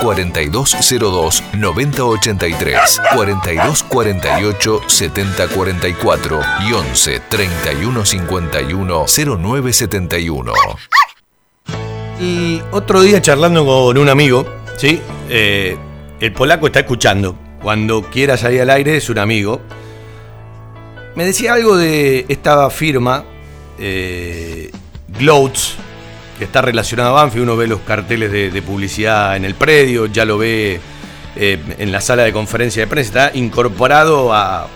4202-9083, 4248-7044 y 11 3151 0971. Y otro día charlando con un amigo, ¿sí? Eh, el polaco está escuchando. Cuando quiera salir al aire es un amigo. Me decía algo de esta firma, eh, Gloats, que está relacionada a Banfield. Uno ve los carteles de, publicidad en el predio, ya lo ve eh, en la sala de conferencia de prensa. Está incorporado a,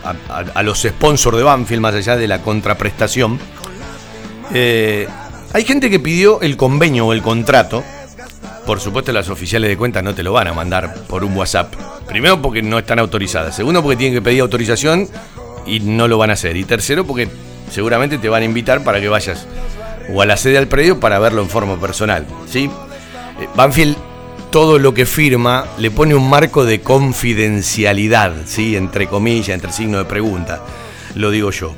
los sponsors de Banfield, más allá de la contraprestación. Eh, hay gente que pidió el convenio o el contrato. Por supuesto, las oficiales de cuentas no te lo van a mandar por un WhatsApp. Primero, porque no están autorizadas. Segundo, porque tienen que pedir autorización y no lo van a hacer. Y tercero, porque seguramente te van a invitar para que vayas o a la sede del predio para verlo en forma personal. ¿sí? Eh, Banfield todo lo que firma le pone un marco de confidencialidad, ¿sí? entre comillas, entre signo de pregunta, lo digo yo.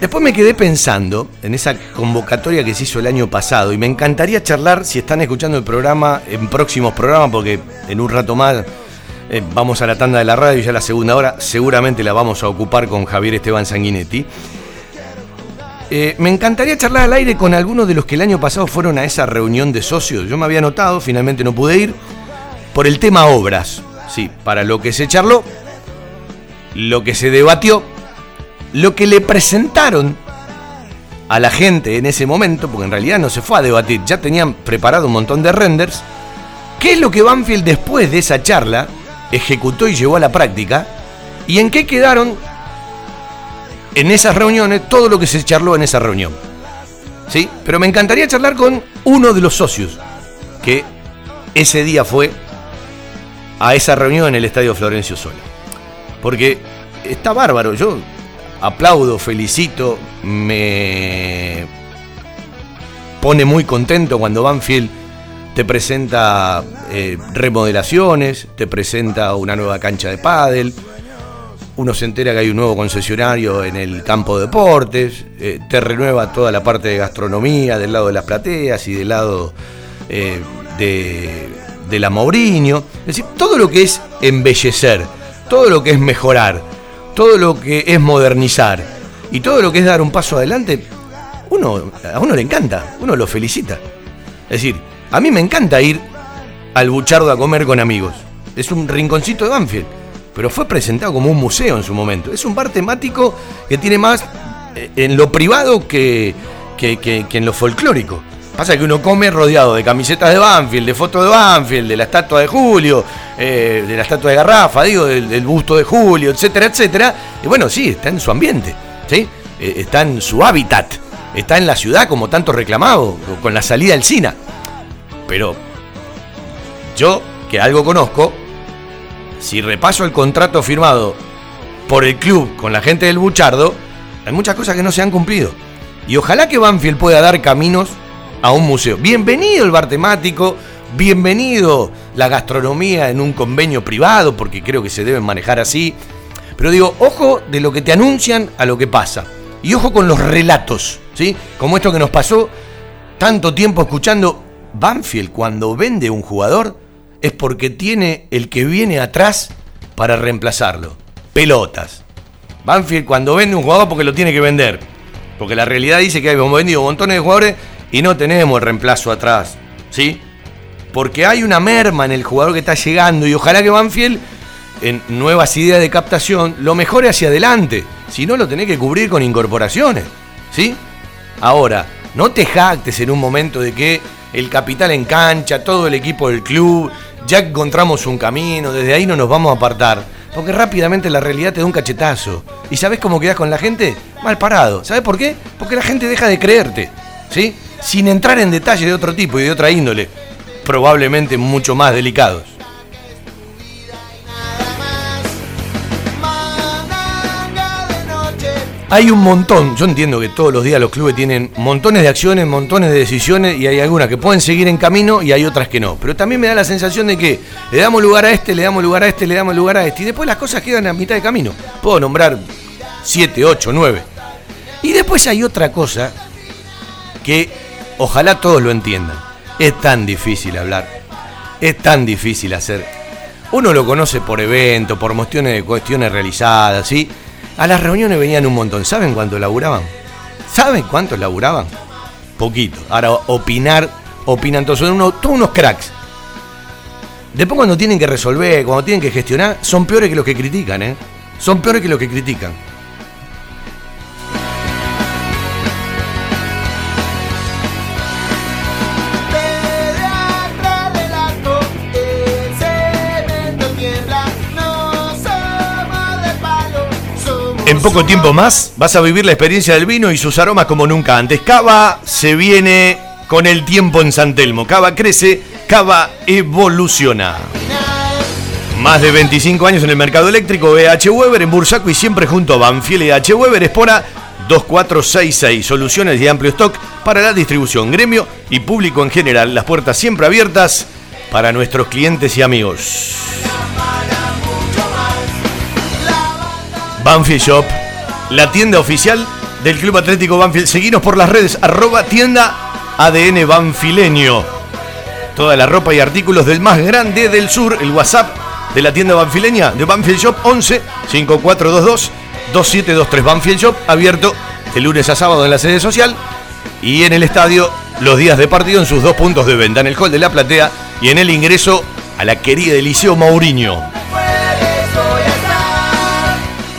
Después me quedé pensando en esa convocatoria que se hizo el año pasado y me encantaría charlar, si están escuchando el programa, en próximos programas, porque en un rato más eh, vamos a la tanda de la radio, ya la segunda hora, seguramente la vamos a ocupar con Javier Esteban Sanguinetti. Eh, me encantaría charlar al aire con algunos de los que el año pasado fueron a esa reunión de socios. Yo me había notado, finalmente no pude ir, por el tema obras. Sí, para lo que se charló, lo que se debatió, lo que le presentaron a la gente en ese momento, porque en realidad no se fue a debatir, ya tenían preparado un montón de renders. ¿Qué es lo que Banfield después de esa charla ejecutó y llevó a la práctica? ¿Y en qué quedaron en esas reuniones todo lo que se charló en esa reunión. ¿Sí? Pero me encantaría charlar con uno de los socios que ese día fue a esa reunión en el Estadio Florencio Sola. Porque está bárbaro, yo aplaudo, felicito, me pone muy contento cuando Banfield te presenta eh, remodelaciones, te presenta una nueva cancha de pádel, uno se entera que hay un nuevo concesionario en el campo de deportes, eh, te renueva toda la parte de gastronomía del lado de las plateas y del lado eh, de, la Mourinho. Es decir, todo lo que es embellecer, todo lo que es mejorar, todo lo que es modernizar y todo lo que es dar un paso adelante, uno, a uno le encanta, uno lo felicita. Es decir, A mí me encanta ir al Buchardo a comer con amigos. Es un rinconcito de Banfield, pero fue presentado como un museo en su momento. Es un bar temático que tiene más eh, en lo privado que, que, que- en lo folclórico. Pasa que uno come rodeado de camisetas de Banfield, de fotos de Banfield, de la estatua de Julio, eh, de la estatua de Garrafa, digo, del, busto de Julio, etcétera, etcétera. Y bueno, sí, está en su ambiente, ¿sí? Eh, está en su hábitat, está en la ciudad como tanto reclamado, con la salida del SINA. Pero yo, que algo conozco, si repaso el contrato firmado por el club con la gente del Buchardo, hay muchas cosas que no se han cumplido. Y ojalá que Banfield pueda dar caminos a un museo. Bienvenido el bar temático, bienvenido la gastronomía en un convenio privado, porque creo que se deben manejar así. Pero digo, ojo de lo que te anuncian a lo que pasa. Y ojo con los relatos, ¿sí? Como esto que nos pasó tanto tiempo escuchando. Banfield cuando vende un jugador es porque tiene el que viene atrás para reemplazarlo. Pelotas. Banfield cuando vende un jugador porque lo tiene que vender. Porque la realidad dice que hemos vendido montones de jugadores y no tenemos el reemplazo atrás. ¿Sí? Porque hay una merma en el jugador que está llegando y ojalá que Banfield en nuevas ideas de captación lo mejore hacia adelante. Si no, lo tenés que cubrir con incorporaciones. ¿Sí? Ahora, no te jactes en un momento de que el capital en cancha, todo el equipo del club, ya encontramos un camino, desde ahí no nos vamos a apartar. Porque rápidamente la realidad te da un cachetazo. ¿Y sabes cómo quedas con la gente? Mal parado. ¿Sabes por qué? Porque la gente deja de creerte. ¿Sí? Sin entrar en detalles de otro tipo y de otra índole. Probablemente mucho más delicados. Hay un montón, yo entiendo que todos los días los clubes tienen montones de acciones, montones de decisiones y hay algunas que pueden seguir en camino y hay otras que no. Pero también me da la sensación de que le damos lugar a este, le damos lugar a este, le damos lugar a este y después las cosas quedan a mitad de camino. Puedo nombrar 7, 8, 9. Y después hay otra cosa que ojalá todos lo entiendan. Es tan difícil hablar, es tan difícil hacer. Uno lo conoce por evento, por cuestiones cuestiones realizadas, ¿sí? A las reuniones venían un montón. ¿Saben cuánto laburaban? ¿Saben cuánto laburaban? Poquito. Ahora, opinar, opinan todos. Son unos, todos unos cracks. Después cuando tienen que resolver, cuando tienen que gestionar, son peores que los que critican, ¿eh? Son peores que los que critican. En poco tiempo más vas a vivir la experiencia del vino y sus aromas como nunca antes. Cava se viene con el tiempo en San Telmo. Cava crece, Cava evoluciona. Más de 25 años en el mercado eléctrico, EH Weber en Bursaco y siempre junto a Banfield y EH Weber Espora 2466. Soluciones de amplio stock para la distribución, gremio y público en general. Las puertas siempre abiertas para nuestros clientes y amigos. Banfield Shop, la tienda oficial del Club Atlético Banfield. Seguinos por las redes, arroba tienda ADN Banfileño. Toda la ropa y artículos del más grande del sur, el WhatsApp de la tienda banfileña de Banfield Shop 11 5422 2723 Banfield Shop, abierto de lunes a sábado en la sede social y en el estadio los días de partido en sus dos puntos de venta, en el hall de la platea y en el ingreso a la querida Eliseo Mourinho.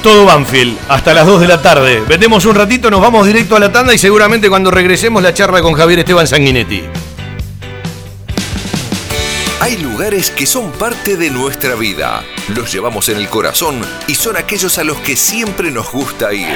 Todo Banfield, hasta las 2 de la tarde. Vendemos un ratito, nos vamos directo a la tanda y seguramente cuando regresemos la charla con Javier Esteban Sanguinetti. Hay lugares que son parte de nuestra vida. Los llevamos en el corazón y son aquellos a los que siempre nos gusta ir.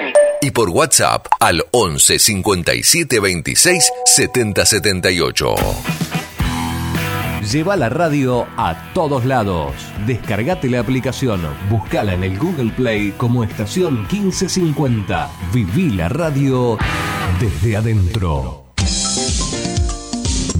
y por WhatsApp al 11 57 26 70 78. Lleva la radio a todos lados. Descargate la aplicación, búscala en el Google Play como estación 1550. Viví la radio desde adentro.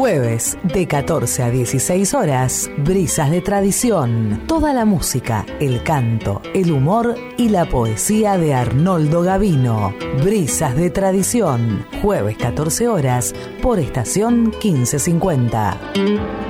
Jueves de 14 a 16 horas, Brisas de Tradición. Toda la música, el canto, el humor y la poesía de Arnoldo Gavino. Brisas de Tradición. Jueves 14 horas por estación 1550.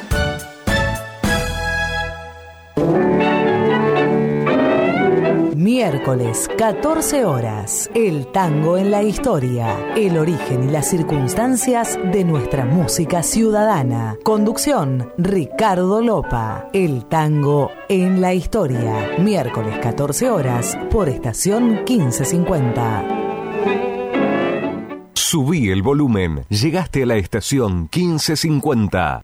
Miércoles, 14 horas. El tango en la historia. El origen y las circunstancias de nuestra música ciudadana. Conducción, Ricardo Lopa. El tango en la historia. Miércoles, 14 horas, por estación 1550. Subí el volumen. Llegaste a la estación 1550.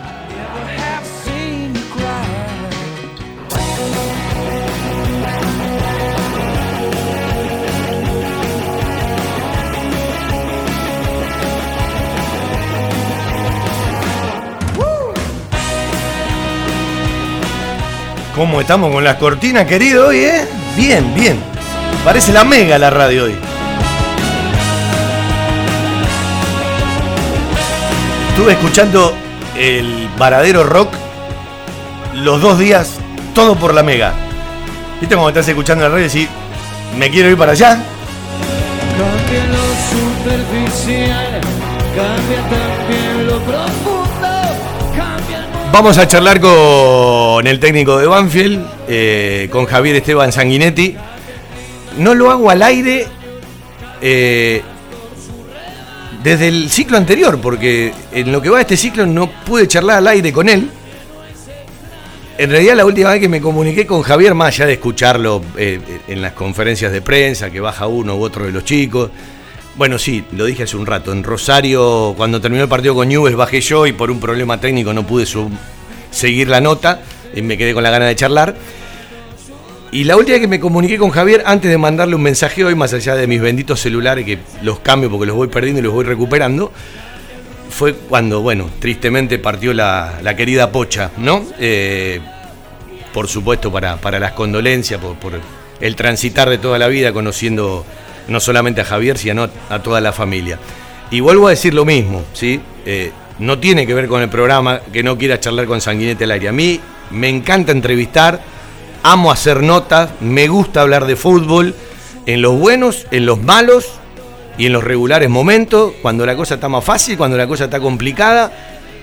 ¿Cómo estamos con las cortinas, querido, hoy, eh? Bien, bien. Parece la mega la radio hoy. Estuve escuchando el Varadero Rock los dos días, todo por la mega. ¿Viste cómo estás escuchando la radio y me quiero ir para allá? Cambia lo superficial, cambia también. Vamos a charlar con el técnico de Banfield, eh, con Javier Esteban Sanguinetti. No lo hago al aire eh, desde el ciclo anterior, porque en lo que va de este ciclo no pude charlar al aire con él. En realidad la última vez que me comuniqué con Javier, más allá de escucharlo eh, en las conferencias de prensa, que baja uno u otro de los chicos, bueno, sí, lo dije hace un rato. En Rosario, cuando terminó el partido con Newell's, bajé yo y por un problema técnico no pude seguir la nota. Y me quedé con la gana de charlar. Y la última que me comuniqué con Javier, antes de mandarle un mensaje hoy, más allá de mis benditos celulares, que los cambio porque los voy perdiendo y los voy recuperando, fue cuando, bueno, tristemente partió la, querida Pocha, ¿no? Eh, por supuesto, para, para las condolencias, por, por el transitar de toda la vida conociendo no solamente a Javier, sino a toda la familia. Y vuelvo a decir lo mismo, ¿sí? Eh, no tiene que ver con el programa que no quiera charlar con Sanguinete al aire. A mí me encanta entrevistar, amo hacer notas, me gusta hablar de fútbol, en los buenos, en los malos y en los regulares momentos, cuando la cosa está más fácil, cuando la cosa está complicada,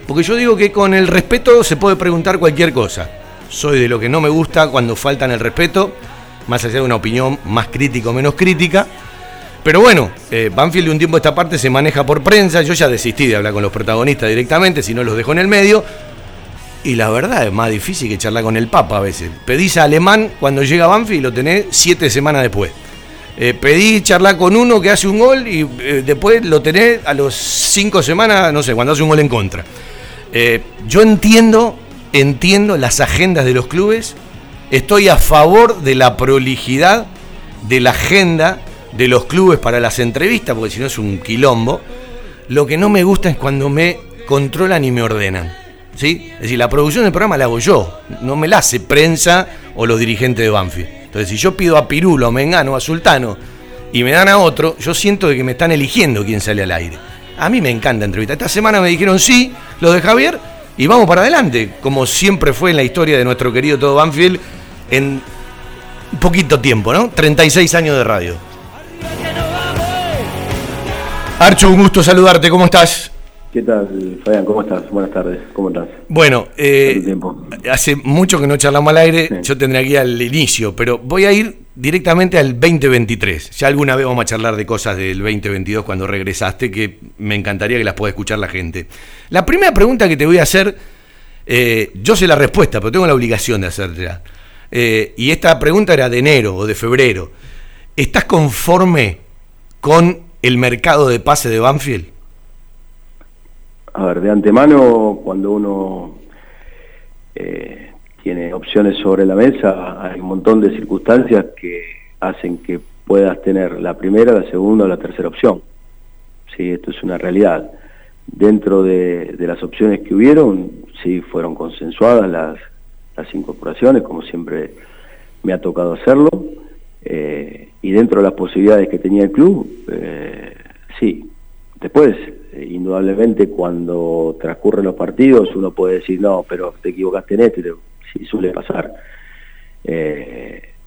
porque yo digo que con el respeto se puede preguntar cualquier cosa. Soy de lo que no me gusta cuando faltan el respeto, más allá de una opinión más crítica o menos crítica. Pero bueno, eh, Banfield de un tiempo a esta parte se maneja por prensa. Yo ya desistí de hablar con los protagonistas directamente, si no los dejo en el medio. Y la verdad es más difícil que charlar con el Papa a veces. Pedís a Alemán cuando llega Banfield y lo tenés siete semanas después. Eh, pedí charlar con uno que hace un gol y eh, después lo tenés a los cinco semanas, no sé, cuando hace un gol en contra. Eh, yo entiendo, entiendo las agendas de los clubes. Estoy a favor de la prolijidad de la agenda de los clubes para las entrevistas, porque si no es un quilombo. Lo que no me gusta es cuando me controlan y me ordenan. ¿sí? Es decir, la producción del programa la hago yo, no me la hace prensa o los dirigentes de Banfield. Entonces, si yo pido a Pirulo, a Mengano, a Sultano y me dan a otro, yo siento que me están eligiendo quién sale al aire. A mí me encanta entrevistar. Esta semana me dijeron sí, lo de Javier, y vamos para adelante, como siempre fue en la historia de nuestro querido todo Banfield en poquito tiempo, ¿no? 36 años de radio. Archo, un gusto saludarte, ¿cómo estás? ¿Qué tal, Fabián? ¿Cómo estás? Buenas tardes, ¿cómo estás? Bueno, eh, hace mucho que no charlamos al aire, yo tendría que ir al inicio, pero voy a ir directamente al 2023. Ya alguna vez vamos a charlar de cosas del 2022 cuando regresaste, que me encantaría que las pueda escuchar la gente. La primera pregunta que te voy a hacer, eh, yo sé la respuesta, pero tengo la obligación de hacértela. Eh, y esta pregunta era de enero o de febrero. ¿Estás conforme con el mercado de pase de Banfield? A ver, de antemano, cuando uno eh, tiene opciones sobre la mesa, hay un montón de circunstancias que hacen que puedas tener la primera, la segunda o la tercera opción. Sí, esto es una realidad. Dentro de, las opciones que hubieron, sí fueron consensuadas las, las incorporaciones, como siempre me ha tocado hacerlo. Eh, y dentro de las posibilidades que tenía el club, eh, sí. Después, eh, indudablemente, cuando transcurren los partidos, uno puede decir, no, pero te equivocaste en esto, sí suele pasar.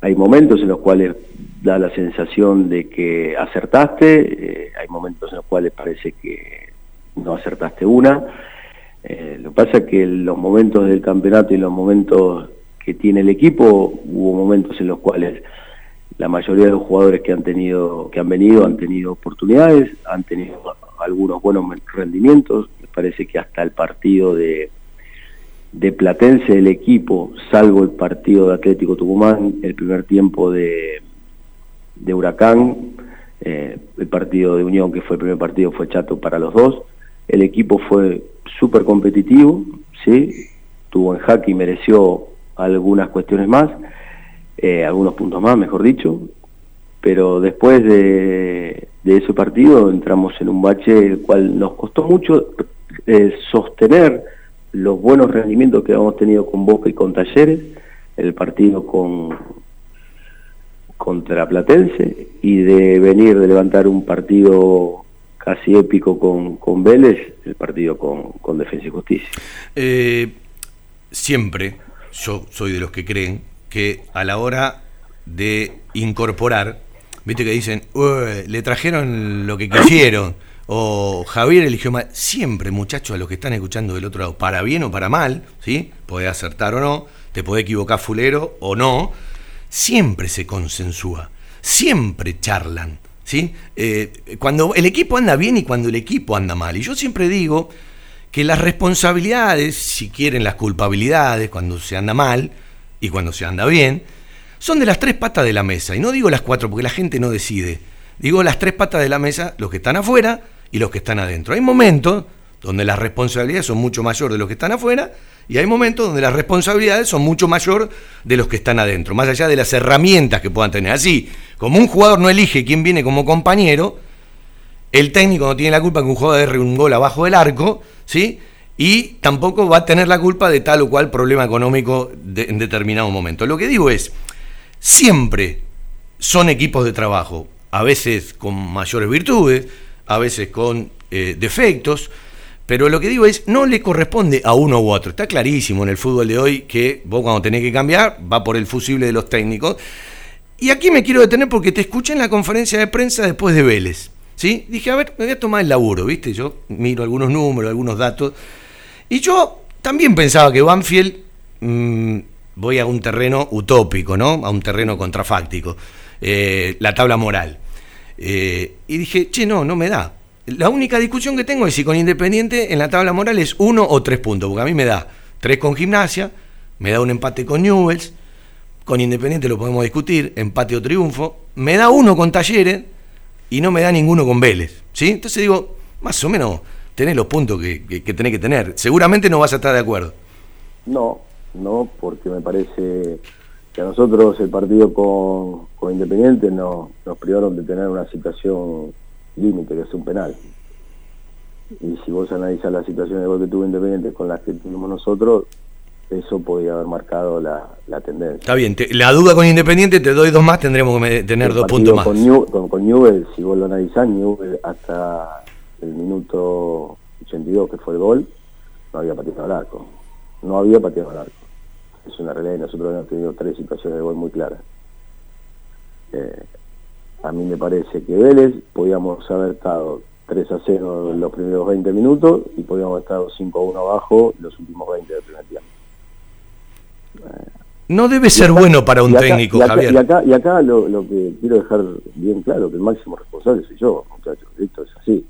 Hay momentos en los cuales da la sensación de que acertaste, hay momentos en los cuales parece que no acertaste una. Lo que pasa es que los momentos del campeonato y los momentos que tiene el equipo, hubo momentos en los cuales la mayoría de los jugadores que han tenido, que han venido, han tenido oportunidades, han tenido algunos buenos rendimientos. Me parece que hasta el partido de, de Platense del equipo, salvo el partido de Atlético Tucumán, el primer tiempo de, de Huracán, eh, el partido de Unión, que fue el primer partido, fue chato para los dos. El equipo fue súper competitivo, ¿sí? tuvo en jaque y mereció algunas cuestiones más, eh, algunos puntos más, mejor dicho, pero después de, ese partido entramos en un bache el cual nos costó mucho eh, sostener los buenos rendimientos que habíamos tenido con Boca y con Talleres, el partido con contra Platense y de venir de levantar un partido casi épico con, con Vélez, el partido con, con Defensa y Justicia. Eh, siempre yo soy de los que creen que a la hora de incorporar, viste que dicen, le trajeron lo que quisieron, o Javier eligió mal, siempre muchachos a los que están escuchando del otro lado, para bien o para mal, ¿sí? Puede acertar o no, te puede equivocar fulero o no, siempre se consensúa, siempre charlan. ¿Sí? Eh, cuando el equipo anda bien y cuando el equipo anda mal. Y yo siempre digo que las responsabilidades, si quieren las culpabilidades, cuando se anda mal y cuando se anda bien, son de las tres patas de la mesa. Y no digo las cuatro porque la gente no decide. Digo las tres patas de la mesa, los que están afuera y los que están adentro. Hay momentos donde las responsabilidades son mucho mayores de los que están afuera y hay momentos donde las responsabilidades son mucho mayor de los que están adentro, más allá de las herramientas que puedan tener. Así, como un jugador no elige quién viene como compañero, el técnico no tiene la culpa que un jugador erre un gol abajo del arco, ¿sí? Y tampoco va a tener la culpa de tal o cual problema económico en determinado momento. Lo que digo es, siempre son equipos de trabajo, a veces con mayores virtudes, a veces con eh, defectos, pero lo que digo es, no le corresponde a uno u otro. Está clarísimo en el fútbol de hoy que vos cuando tenés que cambiar, va por el fusible de los técnicos. Y aquí me quiero detener porque te escuché en la conferencia de prensa después de Vélez. ¿sí? Dije, a ver, me voy a tomar el laburo, ¿viste? Yo miro algunos números, algunos datos. Y yo también pensaba que Banfield, mm, voy a un terreno utópico, ¿no? A un terreno contrafáctico, eh, la tabla moral. Eh, y dije, che, no, no me da. La única discusión que tengo es si con Independiente en la tabla moral es uno o tres puntos, porque a mí me da tres con Gimnasia, me da un empate con Newells, con Independiente lo podemos discutir, empate o triunfo, me da uno con Talleres, y no me da ninguno con Vélez. ¿sí? Entonces digo, más o menos tenés los puntos que, que, tenés que tener. Seguramente no vas a estar de acuerdo. No, no, porque me parece que a nosotros el partido con, con Independiente nos, nos privaron de tener una situación límite, que es un penal. Y si vos analizás la situación de gol que tuvo Independiente con las que tuvimos nosotros, eso podría haber marcado la, tendencia. Está bien, la duda con Independiente, te doy dos más, tendremos que tener dos puntos más. Con, con, Newell, si vos lo analizás, Newell hasta el minuto 82, que fue el gol, no había pateado al arco. No había pateado al arco. Es una realidad y nosotros hemos tenido tres situaciones de gol muy claras. Eh, a mí me parece que Vélez podíamos haber estado 3 a 0 en los primeros 20 minutos y podíamos haber estado 5 a 1 abajo los últimos 20 del primer tiempo. No debe ser bueno para un técnico, y acá, Javier. Y acá, lo, que quiero dejar bien claro, que el máximo responsable soy yo, muchachos, esto es así.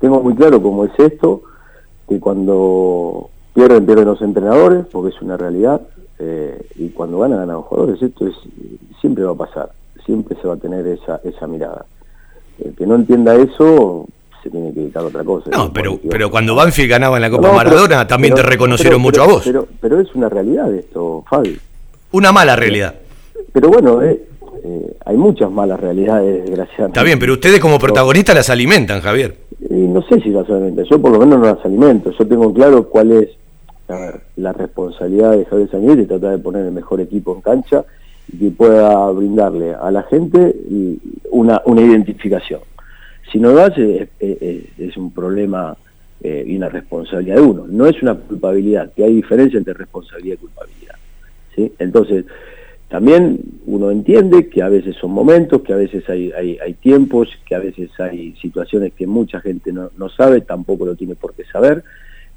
Tengo muy claro cómo es esto, que cuando pierden, pierden los entrenadores, porque es una realidad, eh, y cuando ganan, ganan los jugadores, esto es siempre va a pasar, siempre se va a tener esa, esa mirada. El que no entienda eso, se tiene que dedicar a otra cosa. No, pero, pero cuando Banfield ganaba en la Copa Maradona, también te reconocieron mucho a vos. Pero, pero es una realidad esto, Fabi. Una mala realidad. Pero bueno, eh, eh, hay muchas malas realidades, desgraciadamente. Está bien, pero ustedes como protagonistas las alimentan, Javier. Y no sé si las alimentan, yo por lo menos no las alimento. Yo tengo claro cuál es la responsabilidad de Javier Sanguinetti, tratar de poner el mejor equipo en cancha y que pueda brindarle a la gente una, una identificación. Si no lo hace, es, un problema eh, y una responsabilidad de uno. No es una culpabilidad, que hay diferencia entre responsabilidad y culpabilidad. Entonces, también uno entiende que a veces son momentos, que a veces hay, hay, hay tiempos, que a veces hay situaciones que mucha gente no, no sabe, tampoco lo tiene por qué saber,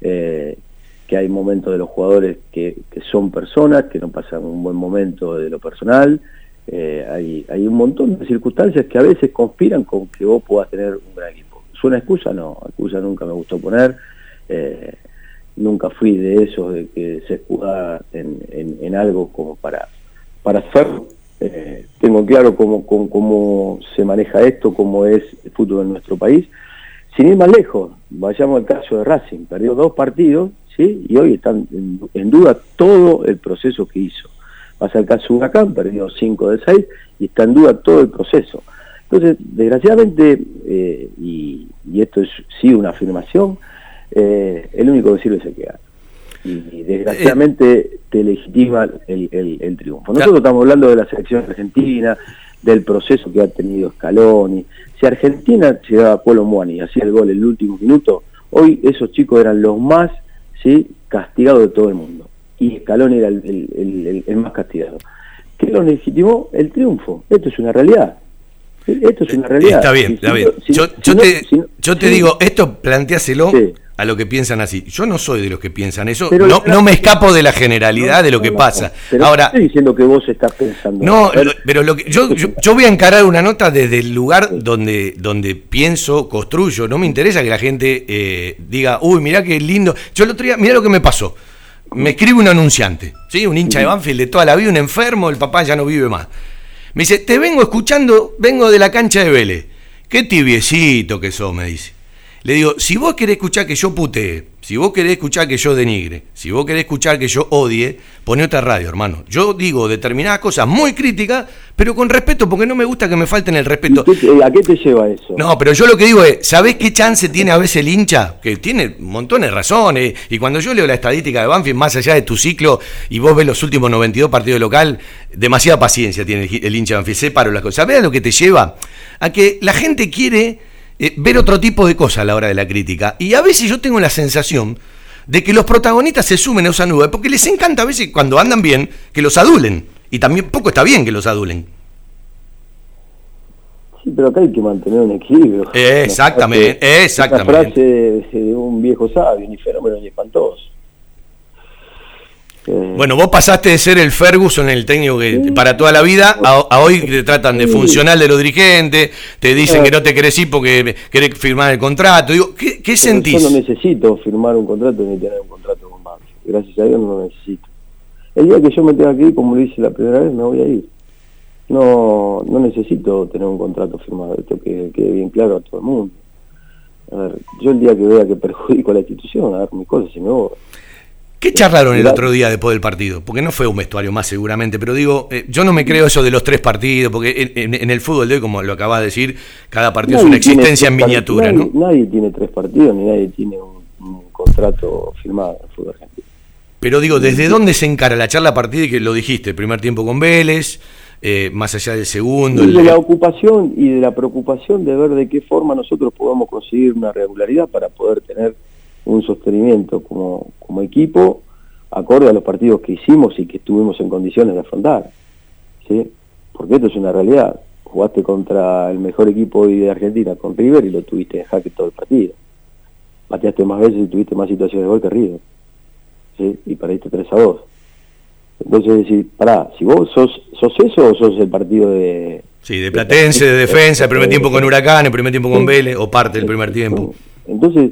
eh, que hay momentos de los jugadores que, que, son personas, que no pasan un buen momento de lo personal, eh, hay, hay un montón de circunstancias que a veces conspiran con que vos puedas tener un gran equipo. ¿Suena excusa? No, excusa nunca me gustó poner. Eh, nunca fui de esos de que se escuda en, en, en algo como para para hacer, eh, tengo claro cómo, cómo, cómo, se maneja esto, cómo es el fútbol en nuestro país. Sin ir más lejos, vayamos al caso de Racing, perdió dos partidos, ¿sí? Y hoy están en, en duda todo el proceso que hizo. Pasa el caso de Huracán, perdió cinco de seis y está en duda todo el proceso. Entonces, desgraciadamente, eh, y, y, esto es sí una afirmación, eh, el único que sirve es el que gana y desgraciadamente te legitima el, el, el, triunfo. Nosotros estamos hablando de la selección argentina, del proceso que ha tenido Scaloni. Si Argentina llegaba a Polo Muani y hacía el gol en el último minuto, hoy esos chicos eran los más ¿sí? castigados de todo el mundo. Y Scaloni era el, el más castigado. ¿Qué lo legitimó? El triunfo. Esto es una realidad. Esto es una realidad. Está bien, está bien. yo, yo, te, yo te digo, esto planteáselo a lo que piensan así. Yo no soy de los que piensan eso, no, no me escapo de la generalidad de lo que pasa. Ahora, estoy diciendo que vos estás pensando. No, pero lo que, yo, yo, voy a encarar una nota desde el lugar donde, donde pienso, construyo. No me interesa que la gente eh, diga, uy, mirá qué lindo. Yo el otro día, mirá lo que me pasó. Me escribe un anunciante, ¿sí? un hincha de Banfield de toda la vida, un enfermo, el papá ya no vive más. Me dice, te vengo escuchando, vengo de la cancha de Vélez. Qué tibiecito que sos, me dice. Le digo, si vos querés escuchar que yo putee, si vos querés escuchar que yo denigre, si vos querés escuchar que yo odie, poné otra radio, hermano. Yo digo determinadas cosas muy críticas, pero con respeto, porque no me gusta que me falten el respeto. ¿A qué te lleva eso? No, pero yo lo que digo es, ¿sabés qué chance tiene a veces el hincha? Que tiene montones de razones. Y cuando yo leo la estadística de Banfield, más allá de tu ciclo, y vos ves los últimos 92 partidos local, demasiada paciencia tiene el hincha de Banfield. Separo las cosas. ¿Sabés a lo que te lleva? A que la gente quiere eh, ver otro tipo de cosas a la hora de la crítica. Y a veces yo tengo la sensación de que los protagonistas se sumen a esa nube, porque les encanta a veces cuando andan bien que los adulen. Y también poco está bien que los adulen. Sí, pero acá hay que mantener un equilibrio. exactamente, exactamente. Una frase de un viejo sabio, ni fenómeno ni espantoso. Bueno, vos pasaste de ser el Ferguson, el técnico que para toda la vida, a, hoy te tratan de funcional de los dirigentes, te dicen que no te querés ir porque querés firmar el contrato. Digo, ¿qué, qué sentís? Yo no necesito firmar un contrato ni tener un contrato con Banfield. Gracias a Dios no lo necesito. El día que yo me tenga que ir, como lo hice la primera vez, me voy a ir. No, no necesito tener un contrato firmado, esto que quede bien claro a todo el mundo. A ver, yo el día que vea que perjudico a la institución, a ver mis cosas, si me voy. ¿Qué charlaron el otro día después del partido? Porque no fue un vestuario más seguramente, pero digo, eh, yo no me creo eso de los tres partidos, porque en, el fútbol de hoy, como lo acabas de decir, cada partido es una existencia en miniatura, nadie, ¿no? Nadie tiene tres partidos, ni nadie tiene un, contrato firmado en el fútbol argentino. Pero digo, ¿desde dónde se encara la charla a partir de que lo dijiste, el primer tiempo con Vélez, eh, más allá del segundo? Y de la ocupación y de la preocupación de ver de qué forma nosotros podamos conseguir una regularidad para poder tener un sostenimiento como, como equipo acorde a los partidos que hicimos y que estuvimos en condiciones de afrontar. ¿sí? Porque esto es una realidad. Jugaste contra el mejor equipo hoy de Argentina, con River, y lo tuviste en jaque todo el partido. Pateaste más veces y tuviste más situaciones de gol que River. ¿sí? Y perdiste 3 a 2. Entonces decir, pará, si vos sos, sos eso o sos el partido de... Sí, de Platense, de defensa, el primer tiempo con Huracán, el primer tiempo con Vélez, o parte del primer tiempo. Entonces,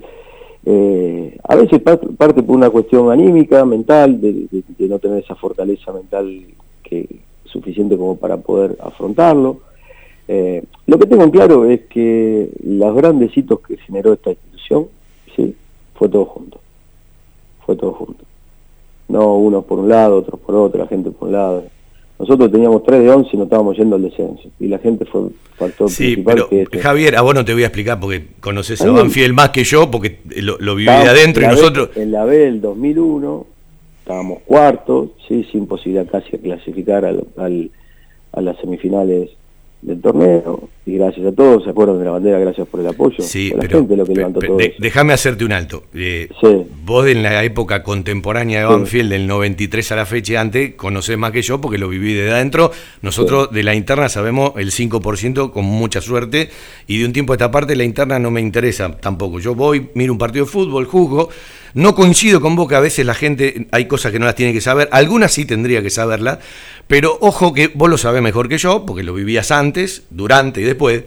eh, a veces parte, por una cuestión anímica, mental, de, no tener esa fortaleza mental que suficiente como para poder afrontarlo. Eh, lo que tengo en claro es que los grandes hitos que generó esta institución, ¿sí? fue todo junto. Fue todo junto. No unos por un lado, otros por otro, la gente por un lado. Nosotros teníamos 3 de 11 y no estábamos yendo al descenso. Y la gente fue factor sí, principal. Pero, Javier, a vos no te voy a explicar porque conoces a Banfield más que yo, porque lo, lo viví de adentro y nosotros... en la B del 2001 estábamos cuartos, ¿sí? sin posibilidad casi de clasificar al, a las semifinales del torneo y gracias a todos, se acuerdan de la bandera, gracias por el apoyo. Sí, la pero gente lo que levantó todo de- déjame hacerte un alto. Eh, Vos en la época contemporánea de Sí. Banfield, del 93 a la fecha antes, conocés más que yo porque lo viví desde adentro. Nosotros de la interna sabemos el 5% con mucha suerte y de un tiempo a esta parte la interna no me interesa tampoco. Yo voy, miro un partido de fútbol, juzgo. No coincido con vos que a veces la gente, hay cosas que no las tiene que saber, algunas sí tendría que saberlas, pero ojo que vos lo sabés mejor que yo, porque lo vivías antes, durante y después.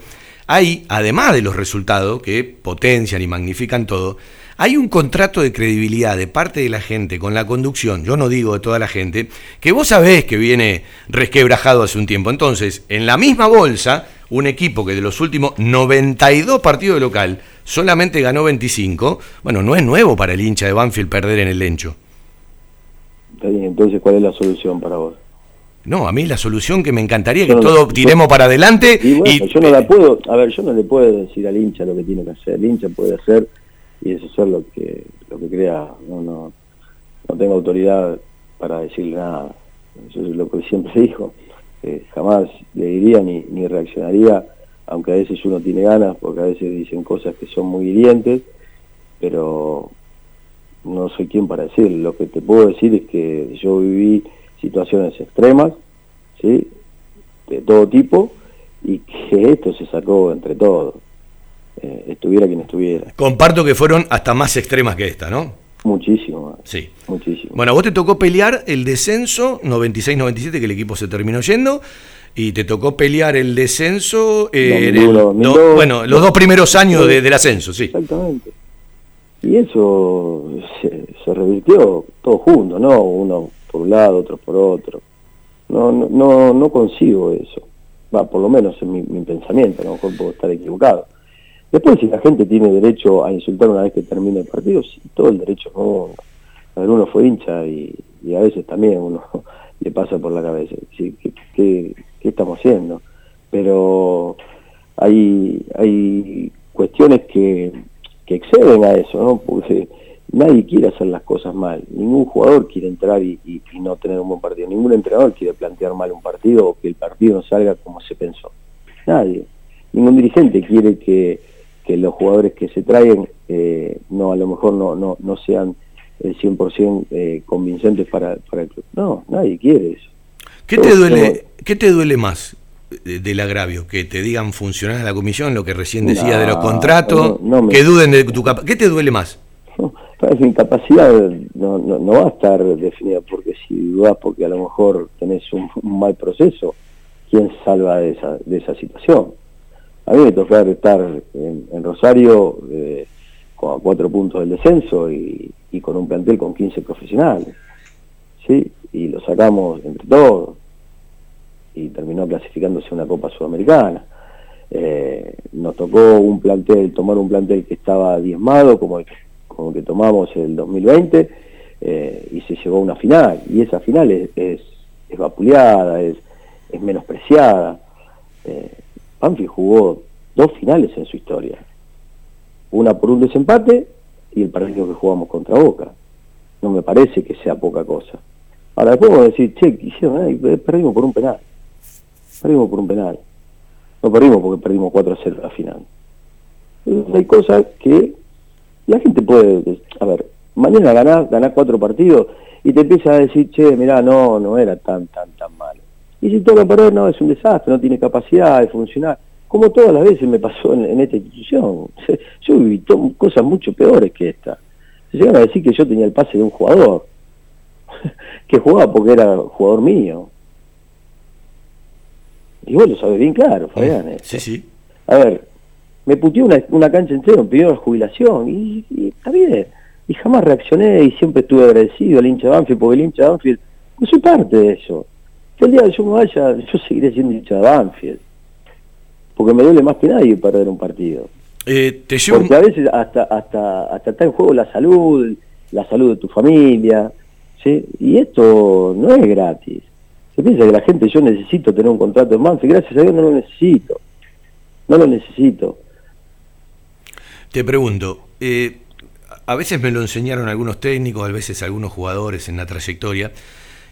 Hay, además de los resultados que potencian y magnifican todo, hay un contrato de credibilidad de parte de la gente con la conducción, yo no digo de toda la gente, que vos sabés que viene resquebrajado hace un tiempo. Entonces, en la misma bolsa, un equipo que de los últimos 92 partidos de local solamente ganó 25, bueno, no es nuevo para el hincha de Banfield perder en el Lencho. Está bien, entonces, ¿cuál es la solución para vos? No, a mí la solución que me encantaría que no- todo yo- tiremos para adelante Y bueno, y yo no la puedo, a ver, yo no le puedo decir al hincha lo que tiene que hacer. El hincha puede hacer y eso hacer lo que lo que crea. No, no, no tengo autoridad para decirle nada. Eso es lo que siempre dijo. Eh, jamás le diría ni, ni reaccionaría, aunque a veces uno tiene ganas, porque a veces dicen cosas que son muy hirientes, pero no soy quien para decir. Lo que te puedo decir es que yo viví situaciones extremas, ¿sí? de todo tipo, y que esto se sacó entre todos, eh, estuviera quien estuviera. comparto que fueron hasta más extremas que esta, ¿no? Muchísimo. Sí. Muchísimo. Bueno, vos te tocó pelear el descenso 96-97, que el equipo se terminó yendo, y te tocó pelear el descenso eh, en el 2001, do- 2002. bueno, los dos primeros años de- del ascenso, sí. Exactamente. Y eso se, se revirtió todo junto, ¿no? Uno por un lado, otro por otro. No, no, no, no consigo eso. Va, por lo menos en mi, mi pensamiento, a lo mejor puedo estar equivocado. Después, si la gente tiene derecho a insultar una vez que termine el partido, sí, todo el derecho no. A ver, uno fue hincha y, a veces también uno le pasa por la cabeza. Sí, ¿qué, qué, qué estamos haciendo? Pero hay, hay cuestiones que, que exceden a eso, ¿no? Porque nadie quiere hacer las cosas mal. Ningún jugador quiere entrar y, y- y no tener un buen partido. Ningún entrenador quiere plantear mal un partido o que el partido no salga como se pensó. Nadie. Ningún dirigente quiere que, que los jugadores que se traen eh, no a lo mejor no, no, no sean el 100% eh, convincentes para, para el club. No, nadie quiere eso. ¿Qué te duele, ¿qué te duele más de- del agravio? Que te digan funcionar a la comisión, lo que recién decía de los contratos, no, no me- que duden de tu capacidad. ¿Qué te duele más? Sabes, mi capacidad no, va a estar definida porque si dudás porque a lo mejor tenés un, mal proceso, ¿quién salva de esa, situación? A mí me tocó estar en, en Rosario eh, con a cuatro puntos del descenso y, con un plantel con 15 profesionales, ¿sí? Y lo sacamos entre todos y terminó clasificándose una Copa Sudamericana. Eh, nos tocó un plantel, tomar un plantel que estaba diezmado, como el, como que tomamos el 2020, eh, y se llegó a una final. Y esa final es, es, vapuleada, es, es menospreciada. Eh, jugó dos finales en su historia. Una por un desempate y el partido que jugamos contra Boca. No me parece que sea poca cosa. Ahora después vamos a decir, che, ¿qué hicieron? Perdimos por un penal. Perdimos por un penal. No perdimos porque perdimos 4 a 0 la final. Hay cosas que la gente puede, a ver, mañana ganás, ganás cuatro partidos y te empieza a decir, che, mirá, no, no era tan, tan, tan malo. Y si toca perder, no, es un desastre, no tiene capacidad de funcionar. Como todas las veces me pasó en, en esta institución. Yo viví cosas mucho peores que esta. Se llegan a decir que yo tenía el pase de un jugador, que jugaba porque era jugador mío. Y vos lo sabés bien claro, Fabián. Sí, sí. A ver, me puteó una, una cancha entera, me pidió la jubilación, y, y está bien. Y jamás reaccioné y siempre estuve agradecido al hincha de Banfield, porque el hincha de Banfield, no soy parte de eso. Que el día que yo me vaya, yo seguiré siendo hincha de Banfield. Porque me duele más que nadie perder un partido. Eh, te llevo Porque a veces hasta, hasta, hasta está en juego la salud, la salud de tu familia, ¿sí? Y esto no es gratis. Se piensa que la gente, yo necesito tener un contrato en Banfield, gracias a Dios no lo necesito. No lo necesito. Te pregunto, eh, a veces me lo enseñaron algunos técnicos, a veces algunos jugadores en la trayectoria.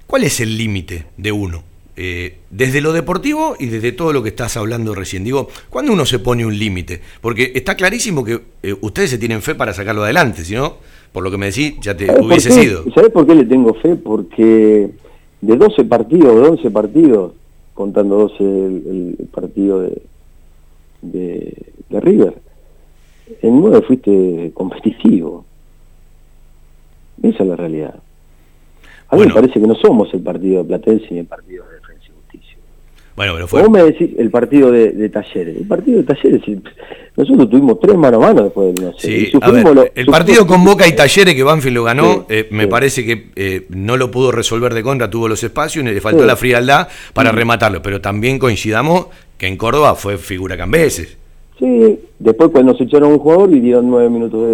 ¿Cuál es el límite de uno? eh, desde lo deportivo y desde todo lo que estás hablando recién. Digo, ¿cuándo uno se pone un límite? Porque está clarísimo que eh, ustedes se tienen fe para sacarlo adelante, si no, por lo que me decís, ya te hubiese sido. ¿Sabés por qué le tengo fe? Porque de 12 partidos, de 11 partidos, contando 12 el, partido de, de, River, en 9 fuiste competitivo. Esa es la realidad. A mí me parece que no somos el partido de Platense ni el partido de Defensa y Justicia. Bueno, pero fue... Vos me decís el partido de, Talleres. El partido de Talleres, nosotros tuvimos tres mano a mano después del no sé. el partido con Boca y Talleres que Banfield lo ganó, eh, me parece que eh, no lo pudo resolver de contra, tuvo los espacios y le faltó la frialdad para rematarlo. Pero también coincidamos que en Córdoba fue figura Cambeses. Sí, después cuando se echaron un jugador dieron nueve minutos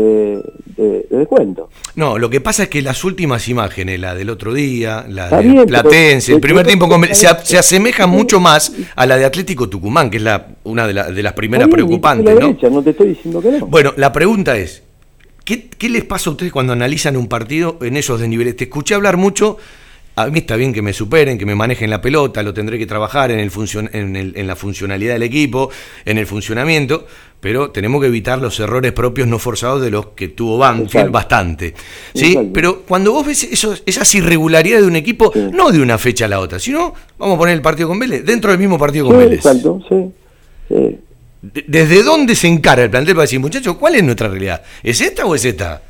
de, descuento. No, lo que pasa es que las últimas imágenes, la del otro día, la de Platense, el primer tiempo se, se asemejan mucho más a la de Atlético Tucumán, que es la, una de, de las primeras preocupantes. ¿no? no te estoy diciendo que no. Bueno, la pregunta es, ¿qué, ¿qué les pasa a ustedes cuando analizan un partido en esos desniveles? Te escuché hablar mucho a mí está bien que me superen, que me manejen la pelota, lo tendré que trabajar en, el en, el, en la funcionalidad del equipo, en el funcionamiento, pero tenemos que evitar los errores propios no forzados de los que tuvo Banfield bastante. ¿sí? Pero cuando vos ves esas irregularidades de un equipo, no de una fecha a la otra, sino, vamos a poner el partido con Vélez, dentro del mismo partido con Vélez. Exacto, sí. ¿Desde dónde se encara el plantel para decir, muchachos, cuál es nuestra realidad? ¿Es esta o es esta?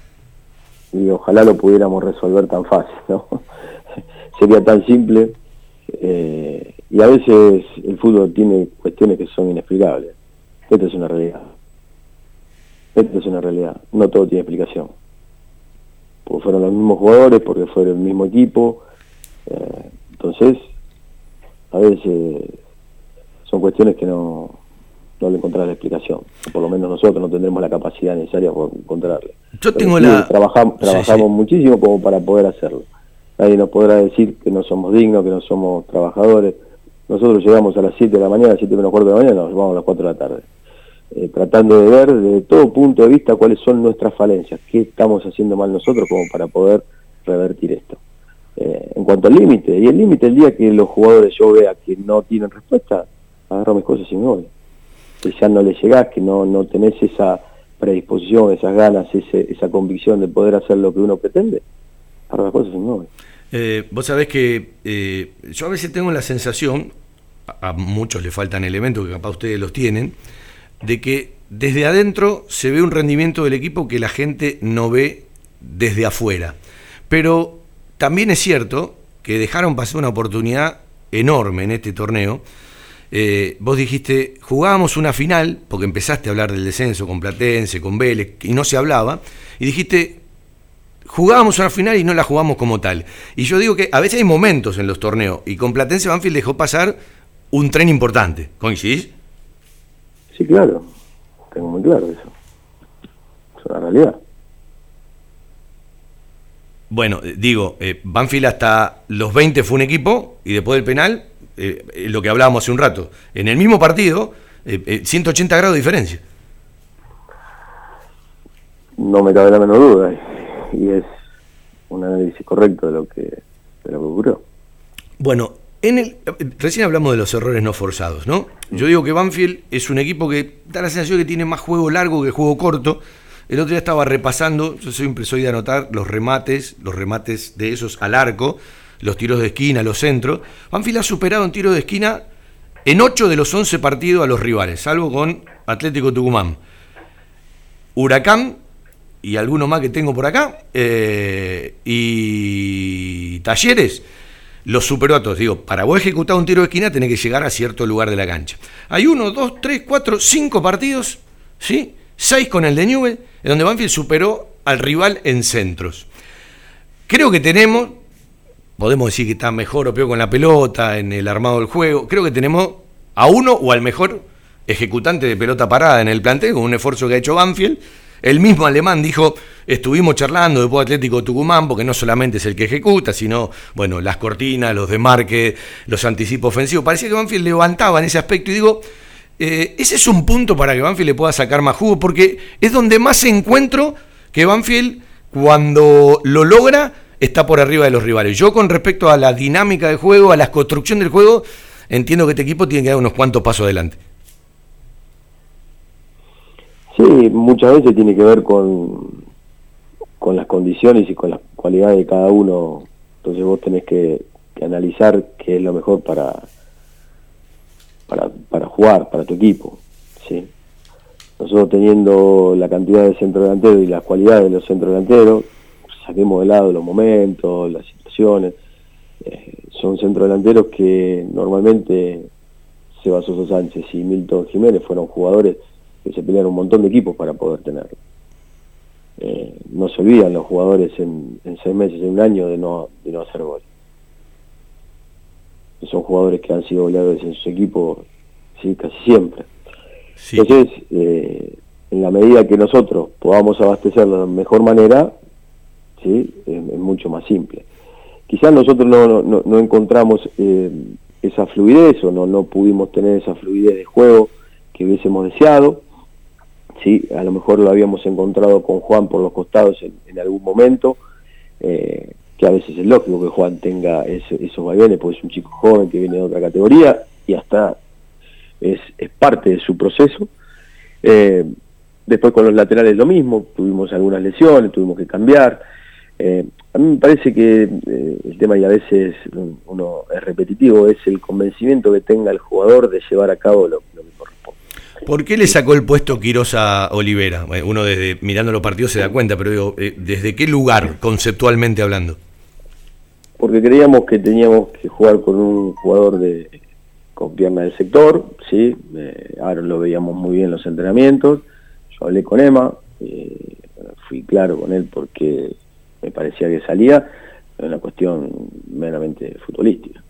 Y ojalá lo pudiéramos resolver tan fácil, ¿no? Sería tan simple. Eh, y a veces el fútbol tiene cuestiones que son inexplicables. Esto es una realidad. Esto es una realidad. No todo tiene explicación. Porque fueron los mismos jugadores, porque fueron el mismo equipo. Eh, entonces, a veces son cuestiones que no, no le encontrar la explicación. por lo menos nosotros no tendremos la capacidad necesaria para encontrarle. Yo tengo la... Trabajamos, trabajamos muchísimo como para poder hacerlo nadie nos podrá decir que no somos dignos, que no somos trabajadores. Nosotros llegamos a las 7 de la mañana, a las 7 menos cuarto de la mañana, nos vamos a las 4 de la tarde, eh, tratando de ver desde todo punto de vista cuáles son nuestras falencias, qué estamos haciendo mal nosotros como para poder revertir esto. Eh, en cuanto al límite, y el límite el día que los jugadores yo vea que no tienen respuesta, agarro mis cosas y me voy. Que ya no le llegás, que no, no tenés esa predisposición, esas ganas, ese, esa convicción de poder hacer lo que uno pretende, agarro las cosas. Eh, vos sabés que eh, yo a veces tengo la sensación, a, muchos le faltan elementos que capaz ustedes los tienen, de que desde adentro se ve un rendimiento del equipo que la gente no ve desde afuera. Pero también es cierto que dejaron pasar una oportunidad enorme en este torneo. Eh, vos dijiste, jugábamos una final, porque empezaste a hablar del descenso con Platense, con Vélez, y no se hablaba, y dijiste, jugábamos una final y no la jugamos como tal. Y yo digo que a veces hay momentos en los torneos, y con Platense Banfield dejó pasar un tren importante. ¿Coincidís? Sí, claro. Tengo muy claro eso. Es una realidad. Bueno, eh, digo, eh, Banfield hasta los 20 fue un equipo y después del penal, eh, lo que hablábamos hace un rato, en el mismo partido, 180 grados de diferencia. No me cabe la menor duda y es un análisis correcto de lo que, de lo que ocurrió. Bueno, en el, recién hablamos de los errores no forzados, ¿no? Yo digo que Banfield es un equipo que da la sensación que tiene más juego largo que juego corto. El otro día estaba repasando, yo siempre soy de anotar los remates, los remates de esos al arco, los tiros de esquina, los centros. Banfield ha superado en tiro de esquina en 8 de los 11 partidos a los rivales, salvo con Atlético Tucumán. Huracán y alguno más que tengo por acá, eh, y Talleres, los superó a todos. Digo, para vos ejecutar un tiro de esquina tenés que llegar a cierto lugar de la cancha. Hay uno, dos, tres, cuatro, cinco partidos, ¿sí? Seis con el de Newell, en donde Banfield superó al rival en centros. Creo que tenemos, podemos decir que está mejor o peor con la pelota, en el armado del juego, creo que tenemos a uno o al mejor ejecutante de pelota parada en el plantel, con un esfuerzo que ha hecho Banfield, el mismo alemán dijo, estuvimos charlando de Atlético Tucumán, porque no solamente es el que ejecuta, sino, bueno, las cortinas, los demarques, los anticipos ofensivos. Parecía que Banfield levantaba en ese aspecto y digo, eh, ese es un punto para que Banfield le pueda sacar más jugo, porque es donde más encuentro que Banfield, cuando lo logra, está por arriba de los rivales. Yo con respecto a la dinámica del juego, a la construcción del juego, entiendo que este equipo tiene que dar unos cuantos pasos adelante. Sí, muchas veces tiene que ver con, con las condiciones y con las cualidades de cada uno. Entonces vos tenés que, analizar qué es lo mejor para, para, para jugar, para tu equipo. ¿sí? Nosotros teniendo la cantidad de centro delantero y las cualidades de los centro delanteros, saquemos de lado los momentos, las situaciones. Eh, son centro delanteros que normalmente Seba Soso Sánchez y Milton Jiménez fueron jugadores que se pelearon un montón de equipos para poder tenerlo. Eh, no se olvidan los jugadores en, seis meses, en un año, de no, de no hacer gol. Son jugadores que han sido goleadores en sus equipos sí, casi siempre. Entonces, eh, en la medida que nosotros podamos abastecerlo de mejor manera, ¿sí? es, mucho más simple. Quizás nosotros no, no, no encontramos eh, esa fluidez o no, no pudimos tener esa fluidez de juego que hubiésemos deseado, ¿sí? a lo mejor lo habíamos encontrado con Juan por los costados en, algún momento, eh, que a veces es lógico que Juan tenga esos vaivenes, porque es un chico joven que viene de otra categoría y hasta es, parte de su proceso. Eh, después con los laterales lo mismo, tuvimos algunas lesiones, tuvimos que cambiar. Eh, a mí me parece que el tema, y a veces uno es repetitivo, es el convencimiento que tenga el jugador de llevar a cabo lo, lo que corresponde. ¿Por qué le sacó el puesto Quiroz a Olivera? Uno desde mirando los partidos se da cuenta, pero digo, eh, ¿desde qué lugar conceptualmente hablando? Porque creíamos que teníamos que jugar con un jugador de con pierna del sector, sí, eh, ahora lo veíamos muy bien en los entrenamientos. Yo hablé con Emma, eh, fui claro con él porque me parecía que salía, es una cuestión meramente futbolística.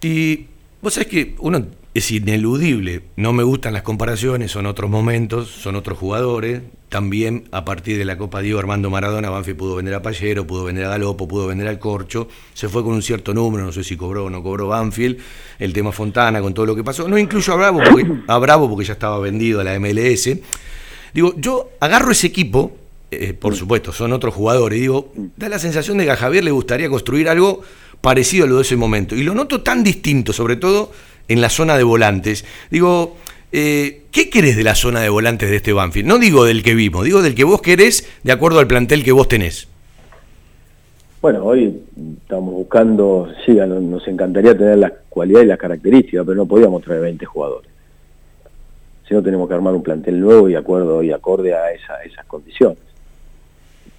Y vos sabés que uno es ineludible. No me gustan las comparaciones, son otros momentos, son otros jugadores. También a partir de la Copa Diego Armando Maradona, Banfi pudo vender a Pallero, pudo vender a Galopo, pudo vender al Corcho. Se fue con un cierto número, no sé si cobró o no cobró Banfield. El tema Fontana con todo lo que pasó. No incluyo a Bravo porque, a Bravo porque ya estaba vendido a la MLS. Digo, yo agarro ese equipo, eh, por supuesto, son otros jugadores. Digo, da la sensación de que a Javier le gustaría construir algo parecido a lo de ese momento. Y lo noto tan distinto, sobre todo en la zona de volantes. Digo, eh, ¿qué querés de la zona de volantes de este Banfield? No digo del que vimos, digo del que vos querés de acuerdo al plantel que vos tenés. Bueno, hoy estamos buscando, sí, nos encantaría tener las cualidades y las características, pero no podíamos traer 20 jugadores. Si no tenemos que armar un plantel nuevo y acuerdo y acorde a esas condiciones.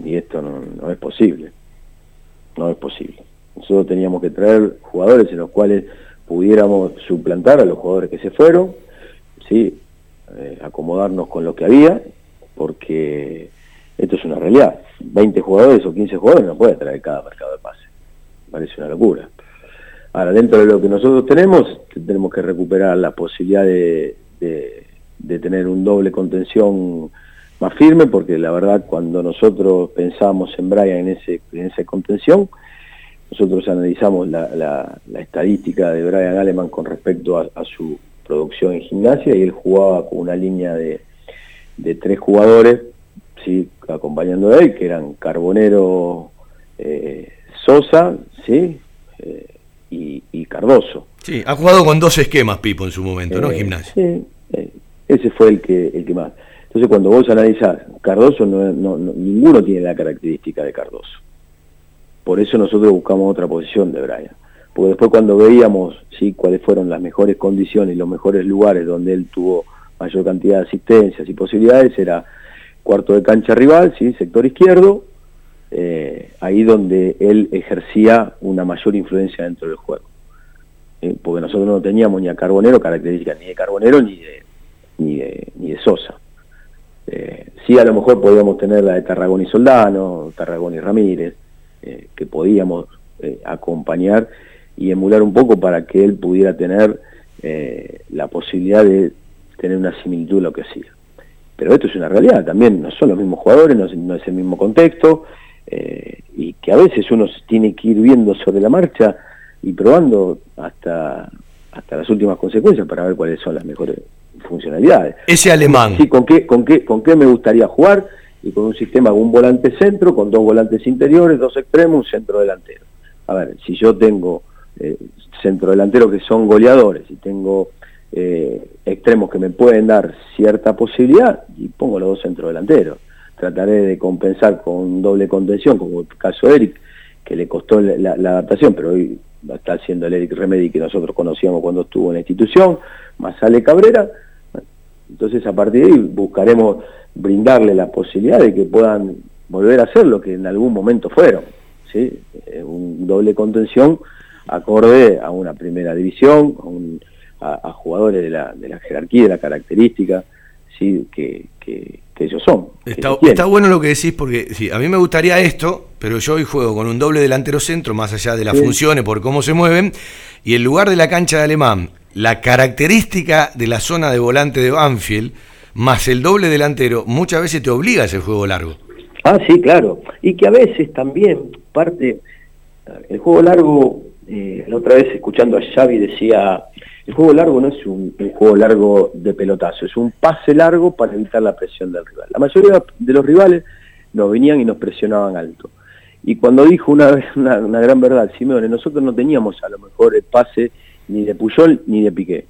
Y esto no es posible. No es posible. Nosotros teníamos que traer jugadores en los cuales pudiéramos suplantar a los jugadores que se fueron, ¿sí? Eh, acomodarnos con lo que había, porque esto es una realidad. 20 jugadores o 15 jugadores no puede traer cada mercado de pase. Parece una locura. Ahora, dentro de lo que nosotros tenemos, tenemos que recuperar la posibilidad de, de, tener un doble contención más firme, porque la verdad cuando nosotros pensamos en Brian en, ese, en esa contención, nosotros analizamos la, estadística de Brian Aleman con respecto a, su producción en gimnasia y él jugaba con una línea de, tres jugadores, ¿sí? acompañando a él, que eran Carbonero, eh, Sosa ¿sí? Eh, y, Cardoso. Sí, ha jugado con dos esquemas Pipo en su momento, ¿no? Eh, gimnasia. Sí, ese fue el que, el que más. Entonces cuando vos analizás, Cardoso ninguno tiene la característica de Cardoso. Por eso nosotros buscamos otra posición de Brian. Porque después cuando veíamos ¿sí? cuáles fueron las mejores condiciones y los mejores lugares donde él tuvo mayor cantidad de asistencias y posibilidades, era cuarto de cancha rival, ¿sí? sector izquierdo, eh, ahí donde él ejercía una mayor influencia dentro del juego. ¿eh? Porque nosotros no teníamos ni a Carbonero características ni de Carbonero ni de, ni de, Sosa. Eh, sí, a lo mejor podíamos tener la de Tarragón y Soldano, Tarragón y Ramírez, eh, que podíamos eh, acompañar y emular un poco para que él pudiera tener eh, la posibilidad de tener una similitud en lo que hacía. Pero esto es una realidad, también no son los mismos jugadores, no es, el mismo contexto, y que a veces uno tiene que ir viendo sobre la marcha y probando hasta, hasta las últimas consecuencias para ver cuáles son las mejores funcionalidades. Ese alemán. Sí, con qué, con qué, con qué me gustaría jugar y con un sistema de un volante centro, con dos volantes interiores, dos extremos, un centro delantero. A ver, si yo tengo eh, centro delantero que son goleadores y tengo eh, extremos que me pueden dar cierta posibilidad, y pongo los dos centros delanteros. Trataré de compensar con doble contención, como el caso de Eric, que le costó la, adaptación, pero hoy está haciendo el Eric Remedy que nosotros conocíamos cuando estuvo en la institución, más sale Cabrera. Entonces a partir de ahí buscaremos brindarle la posibilidad de que puedan volver a ser lo que en algún momento fueron, ¿sí? Eh, un doble contención acorde a una primera división, a, jugadores de la, de la jerarquía, de la característica, ¿sí? que, que, ellos son. Está, bueno lo que decís porque sí, a mí me gustaría esto, pero yo hoy juego con un doble delantero centro, más allá de las funciones, por cómo se mueven, y el lugar de la cancha de Alemán, la característica de la zona de volante de Banfield, más el doble delantero, muchas veces te obliga a ese juego largo. Ah, sí, claro. Y que a veces también parte, el juego largo, eh, la otra vez escuchando a Xavi decía, el juego largo no es un, juego largo de pelotazo, es un pase largo para evitar la presión del rival. La mayoría de los rivales nos venían y nos presionaban alto. Y cuando dijo una una, una gran verdad, Simeone, nosotros no teníamos a lo mejor el pase ni de Puyol ni de Piqué.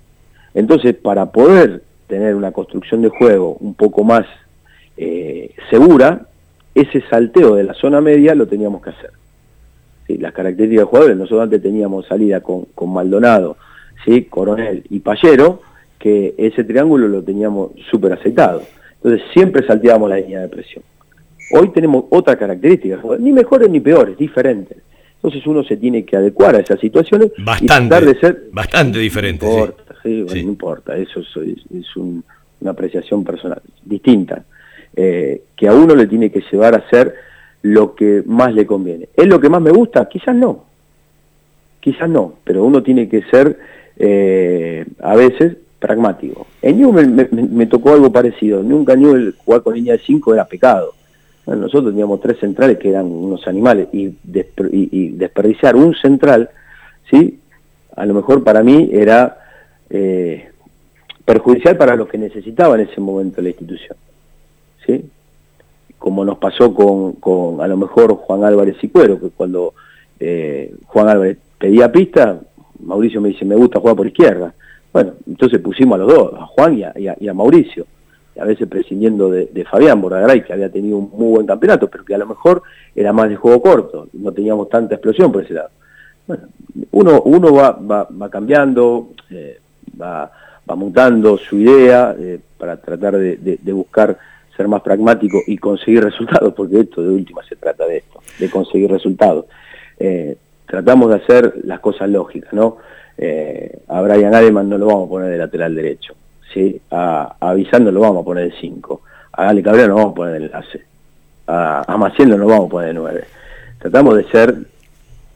Entonces, para poder tener una construcción de juego un poco más eh, segura, ese salteo de la zona media lo teníamos que hacer. las características de jugadores, nosotros antes teníamos salida con, Maldonado, ¿sí? Coronel y Payero, que ese triángulo lo teníamos súper aceitado. Entonces siempre salteábamos la línea de presión. Hoy tenemos otra característica, ni mejores ni peores, diferentes. Entonces uno se tiene que adecuar a esas situaciones bastante, de ser... Bastante diferente. No importa, eso es, una apreciación personal, distinta, eh, que a uno le tiene que llevar a hacer lo que más le conviene. ¿Es lo que más me gusta? Quizás no, quizás no, pero uno tiene que ser eh, a veces pragmático. En Newell me, tocó algo parecido, nunca Newell jugar con línea de 5 era pecado nosotros teníamos tres centrales que eran unos animales y, desperdiciar un central, ¿sí? A lo mejor para mí era eh, perjudicial para lo que necesitaba en ese momento la institución, ¿sí? Como nos pasó con, con a lo mejor Juan Álvarez y Cuero, que cuando eh, Juan Álvarez pedía pista, Mauricio me dice, me gusta jugar por izquierda. Bueno, entonces pusimos a los dos, a Juan y a Mauricio a veces prescindiendo de, Fabián Bordagaray, que había tenido un muy buen campeonato, pero que a lo mejor era más de juego corto, no teníamos tanta explosión por ese lado. Bueno, uno, uno va, va, cambiando, eh, va, va mutando su idea eh, para tratar de, buscar ser más pragmático y conseguir resultados, porque esto de última se trata de esto, de conseguir resultados. Eh, tratamos de hacer las cosas lógicas, ¿no? a Brian Ademan no lo vamos a poner de lateral derecho, ¿sí? a, a lo vamos a poner de 5, a Ale Cabrera no vamos a poner de enlace, a, a Maciel no lo vamos a poner de 9. Tratamos de ser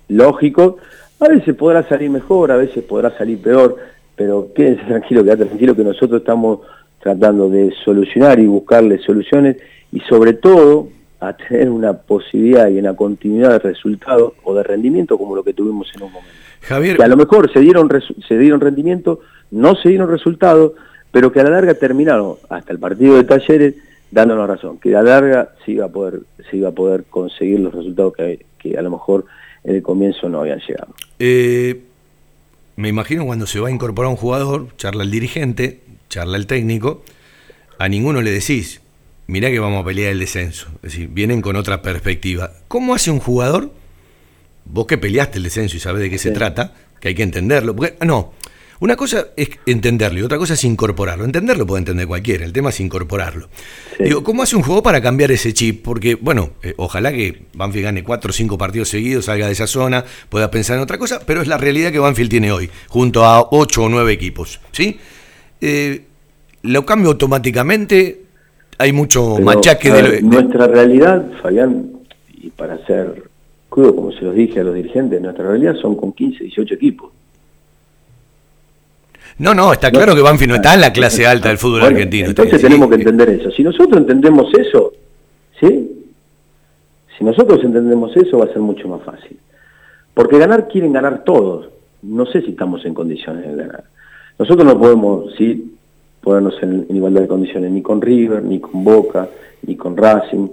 lógicos, a veces podrá salir mejor, a veces podrá salir peor, pero quédense tranquilo, quédate tranquilo que nosotros estamos tratando de solucionar y buscarle soluciones y sobre todo a tener una posibilidad y una continuidad de resultados o de rendimiento como lo que tuvimos en un momento. Javier. Que a lo mejor se dieron, se dieron rendimiento, no se dieron resultados, pero que a la larga terminaron hasta el partido de Talleres dándonos razón, que a la larga se iba a poder, se iba a poder conseguir los resultados que, a lo mejor en el comienzo no habían llegado. Eh, me imagino cuando se va a incorporar un jugador, charla el dirigente, charla el técnico, a ninguno le decís, mirá que vamos a pelear el descenso, es decir, vienen con otra perspectiva. ¿Cómo hace un jugador, vos que peleaste el descenso y sabés de qué se trata, que hay que entenderlo, porque, no, una cosa es entenderlo y otra cosa es incorporarlo. Entenderlo puede entender cualquiera, el tema es incorporarlo. Digo, ¿cómo hace un juego para cambiar ese chip? Porque, bueno, eh, ojalá que Banfield gane cuatro o cinco partidos seguidos, salga de esa zona, pueda pensar en otra cosa, pero es la realidad que Banfield tiene hoy, junto a ocho o nueve equipos. ¿Sí? Eh, ¿Lo cambio automáticamente? Hay mucho machaque de, Nuestra realidad, Fabián, y para ser crudo, como se los dije a los dirigentes, nuestra realidad son con 15, 18 equipos. No, no, está claro que Banfi no está en la clase alta del fútbol argentino. Entonces tenemos que entender eso. Si nosotros entendemos eso, ¿sí? Si nosotros entendemos eso va a ser mucho más fácil. Porque ganar quieren ganar todos. No sé si estamos en condiciones de ganar. Nosotros no podemos, sí, ponernos en, en igualdad de condiciones, ni con River, ni con Boca, ni con Racing,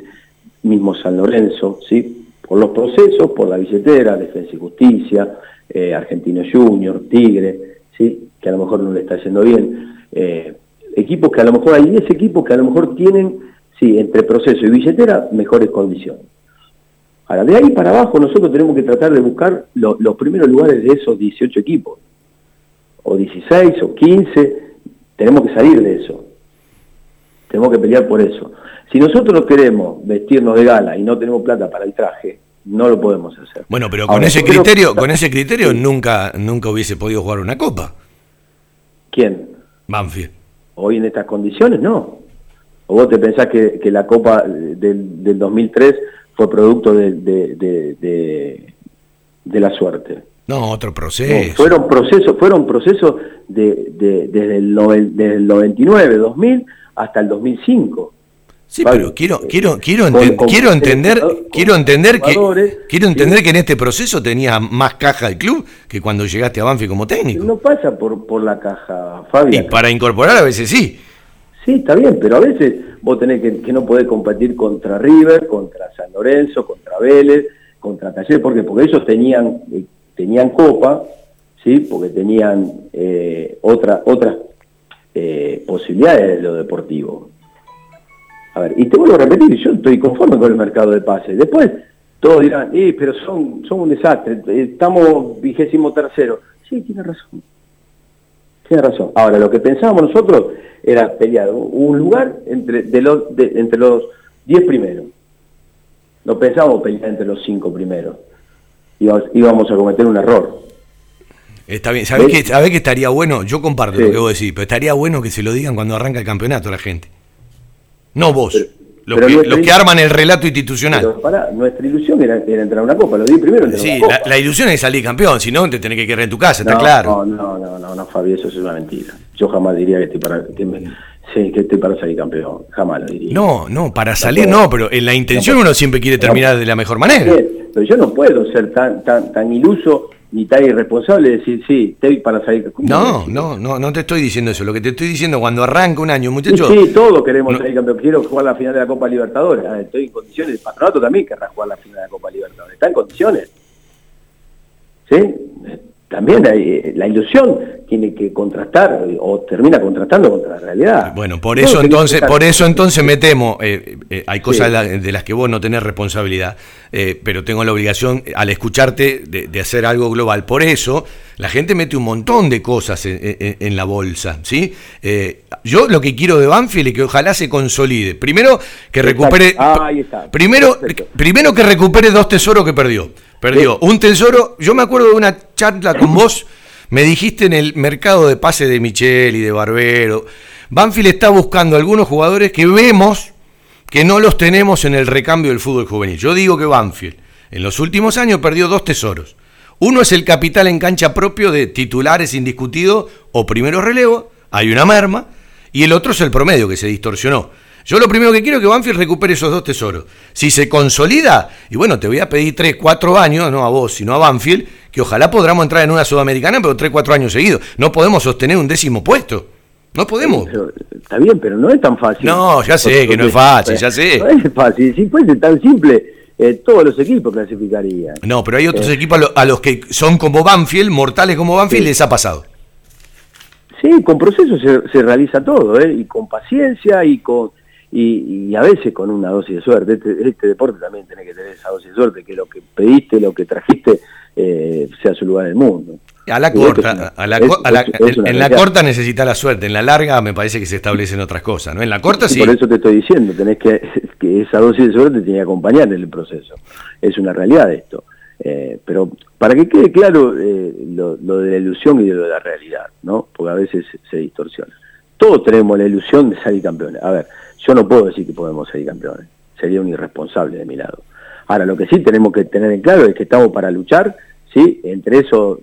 mismo San Lorenzo, ¿sí? Por los procesos, por la billetera, Defensa y Justicia, eh, Argentino Junior, Tigre, ¿sí? Que a lo mejor no le está yendo bien. Eh, equipos que a lo mejor, hay 10 equipos que a lo mejor tienen, sí, entre proceso y billetera, mejores condiciones. Ahora, de ahí para abajo nosotros tenemos que tratar de buscar lo- los primeros lugares de esos 18 equipos, o 16, o 15, tenemos que salir de eso. Tenemos que pelear por eso. Si nosotros no queremos vestirnos de gala y no tenemos plata para el traje, no lo podemos hacer. Bueno, pero con Ahora, ese creo- criterio, con ese criterio nunca, nunca hubiese podido jugar una copa. ¿Quién? Banfield. Hoy en estas condiciones, no. ¿O vos te pensás que, que la Copa del, del 2003 fue producto de, de, de- la suerte? No, otro No, proceso. fueron procesos, fueron procesos de, de- desde, el desde el 99, 2000 hasta el 2005. Sí, pero quiero, quiero, quiero, Con- enten- con- quiero entender, con- quiero entender que, quiero entender que en este proceso tenía más caja el club que cuando llegaste a Banfield como técnico. No pasa por, por la caja, Fabián. Y para incorporar a veces sí. Sí, está bien, pero a veces vos tenés que, que no podés competir contra River, contra San Lorenzo, contra Vélez, contra Taller, ¿por qué? Porque ellos tenían, eh, tenían copa, ¿sí? Porque tenían eh, otra, otras eh, posibilidades de lo deportivo. A ver, y te vuelvo a repetir, yo estoy conforme con el mercado de pases. Después todos dirán, eh, pero son, son un desastre, estamos vigésimo tercero. Sí, tiene razón. Tiene razón. Ahora, lo que pensábamos nosotros era pelear un lugar entre, de los, de- entre los 10 primeros. No pensábamos pelear entre los 5 primeros. Íbamos, íbamos a cometer un error. Está bien, ¿sabés ¿Ves? que, sabés que estaría bueno? Yo comparto Sí. lo que vos decís, pero estaría bueno que se lo digan cuando arranca el campeonato a la gente. No vos, los, pero que, nuestra los que arman el relato institucional. Pero pará, nuestra ilusión era, era entrar a una copa. Los 10 primeros entraron Sí, una copa. la ilusión es salir campeón, si no te tenés que quedar en tu casa, está no, claro. No, no, no, no, no, Fabi, eso es una mentira. Yo jamás diría que estoy para, que me- sí, que estoy para salir campeón. Jamás lo diría. No, no, para salir no, pero en la intención uno siempre quiere terminar de la mejor manera. Pero yo no puedo ser tan, tan, tan iluso ni tan irresponsable de decir, sí, estoy para salir. No, no, no, no te estoy diciendo eso. Lo que te estoy diciendo cuando arranca un año, Sí, muchachos. sí, todos queremos salir campeón. Quiero jugar la final de la Copa Libertadores. Ah, Estoy en condiciones. El patronato también querrá jugar la final de la Copa Libertadores. Está en condiciones. ¿Sí? También hay, eh, la ilusión tiene que contrastar o termina contrastando contra la realidad. Bueno, por eso entonces, por eso entonces me temo, eh, eh, hay cosas Sí. de, la- de las que vos no tenés responsabilidad, eh, pero tengo la obligación, al escucharte, de, de hacer algo global. Por eso, la gente mete un montón de cosas en, en- en la bolsa, ¿sí? Eh, yo lo que quiero de Banfield es que ojalá se consolide. Primero, que recupere... Ah, ahí está. Primero, Perfecto. primero que recupere dos tesoros que perdió. Perdió un tesoro, yo me acuerdo de una charla con vos, me dijiste en el mercado de pase de Michel y de Barbero, Banfield está buscando algunos jugadores que vemos que no los tenemos en el recambio del fútbol juvenil. Yo digo que Banfield en los últimos años perdió dos tesoros. Uno es el capital en cancha propio de titulares indiscutidos o primero relevo, hay una merma, y el otro es el promedio que se distorsionó. Yo lo primero que quiero es que Banfield recupere esos dos tesoros. Si se consolida, y bueno, te voy a pedir 3, 4 años, no a vos, sino a Banfield, que ojalá podamos entrar en una sudamericana, pero 3, 4 años seguidos. No podemos sostener un décimo puesto. No podemos. Pero, está bien, pero no es tan fácil. No, ya sé que no es fácil, ya sé. No es fácil. Si fuese tan simple, eh, todos los equipos clasificarían. No, pero hay otros Eh. equipos a los que son como Banfield, mortales como Banfield, Sí. les ha pasado. Sí, con proceso se, se realiza todo, ¿eh? y con paciencia y con y, y a veces con una dosis de suerte. Este, este deporte también tiene que tener esa dosis de suerte, que lo que pediste, lo que trajiste, eh, sea su lugar en el mundo. A la corta, en la corta necesita la suerte, en la larga me parece que se establecen otras cosas, ¿no? En la corta Y sí. Por eso te estoy diciendo, tenés que, que esa dosis de suerte te tiene que acompañar en el proceso. Es una realidad esto. Eh, pero para que quede claro eh, lo, lo de la ilusión y de lo de la realidad, ¿no? Porque a veces se distorsiona. Todos tenemos la ilusión de salir campeones. A ver, yo no puedo decir que podemos salir campeones. Sería un irresponsable de mi lado. Ahora, lo que sí tenemos que tener en claro es que estamos para luchar, ¿sí? Entre esos,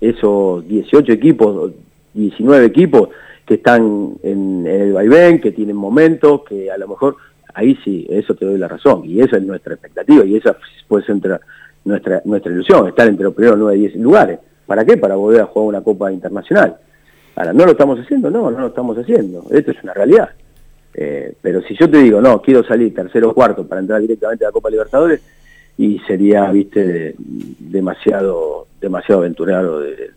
esos 18 equipos, 19 equipos que están en, el vaivén, que tienen momentos, que a lo mejor ahí sí, eso te doy la razón, y esa es nuestra expectativa, y esa puede ser entre- nuestra, nuestra ilusión, estar entre los primeros 9 y 10 lugares. ¿Para qué? Para volver a jugar una Copa Internacional. Ahora, ¿no lo estamos haciendo? No, no lo estamos haciendo. Esto es una realidad. Eh, pero si yo te digo, no, quiero salir tercero o cuarto para entrar directamente a la Copa Libertadores, y sería, viste, demasiado, demasiado aventurado de,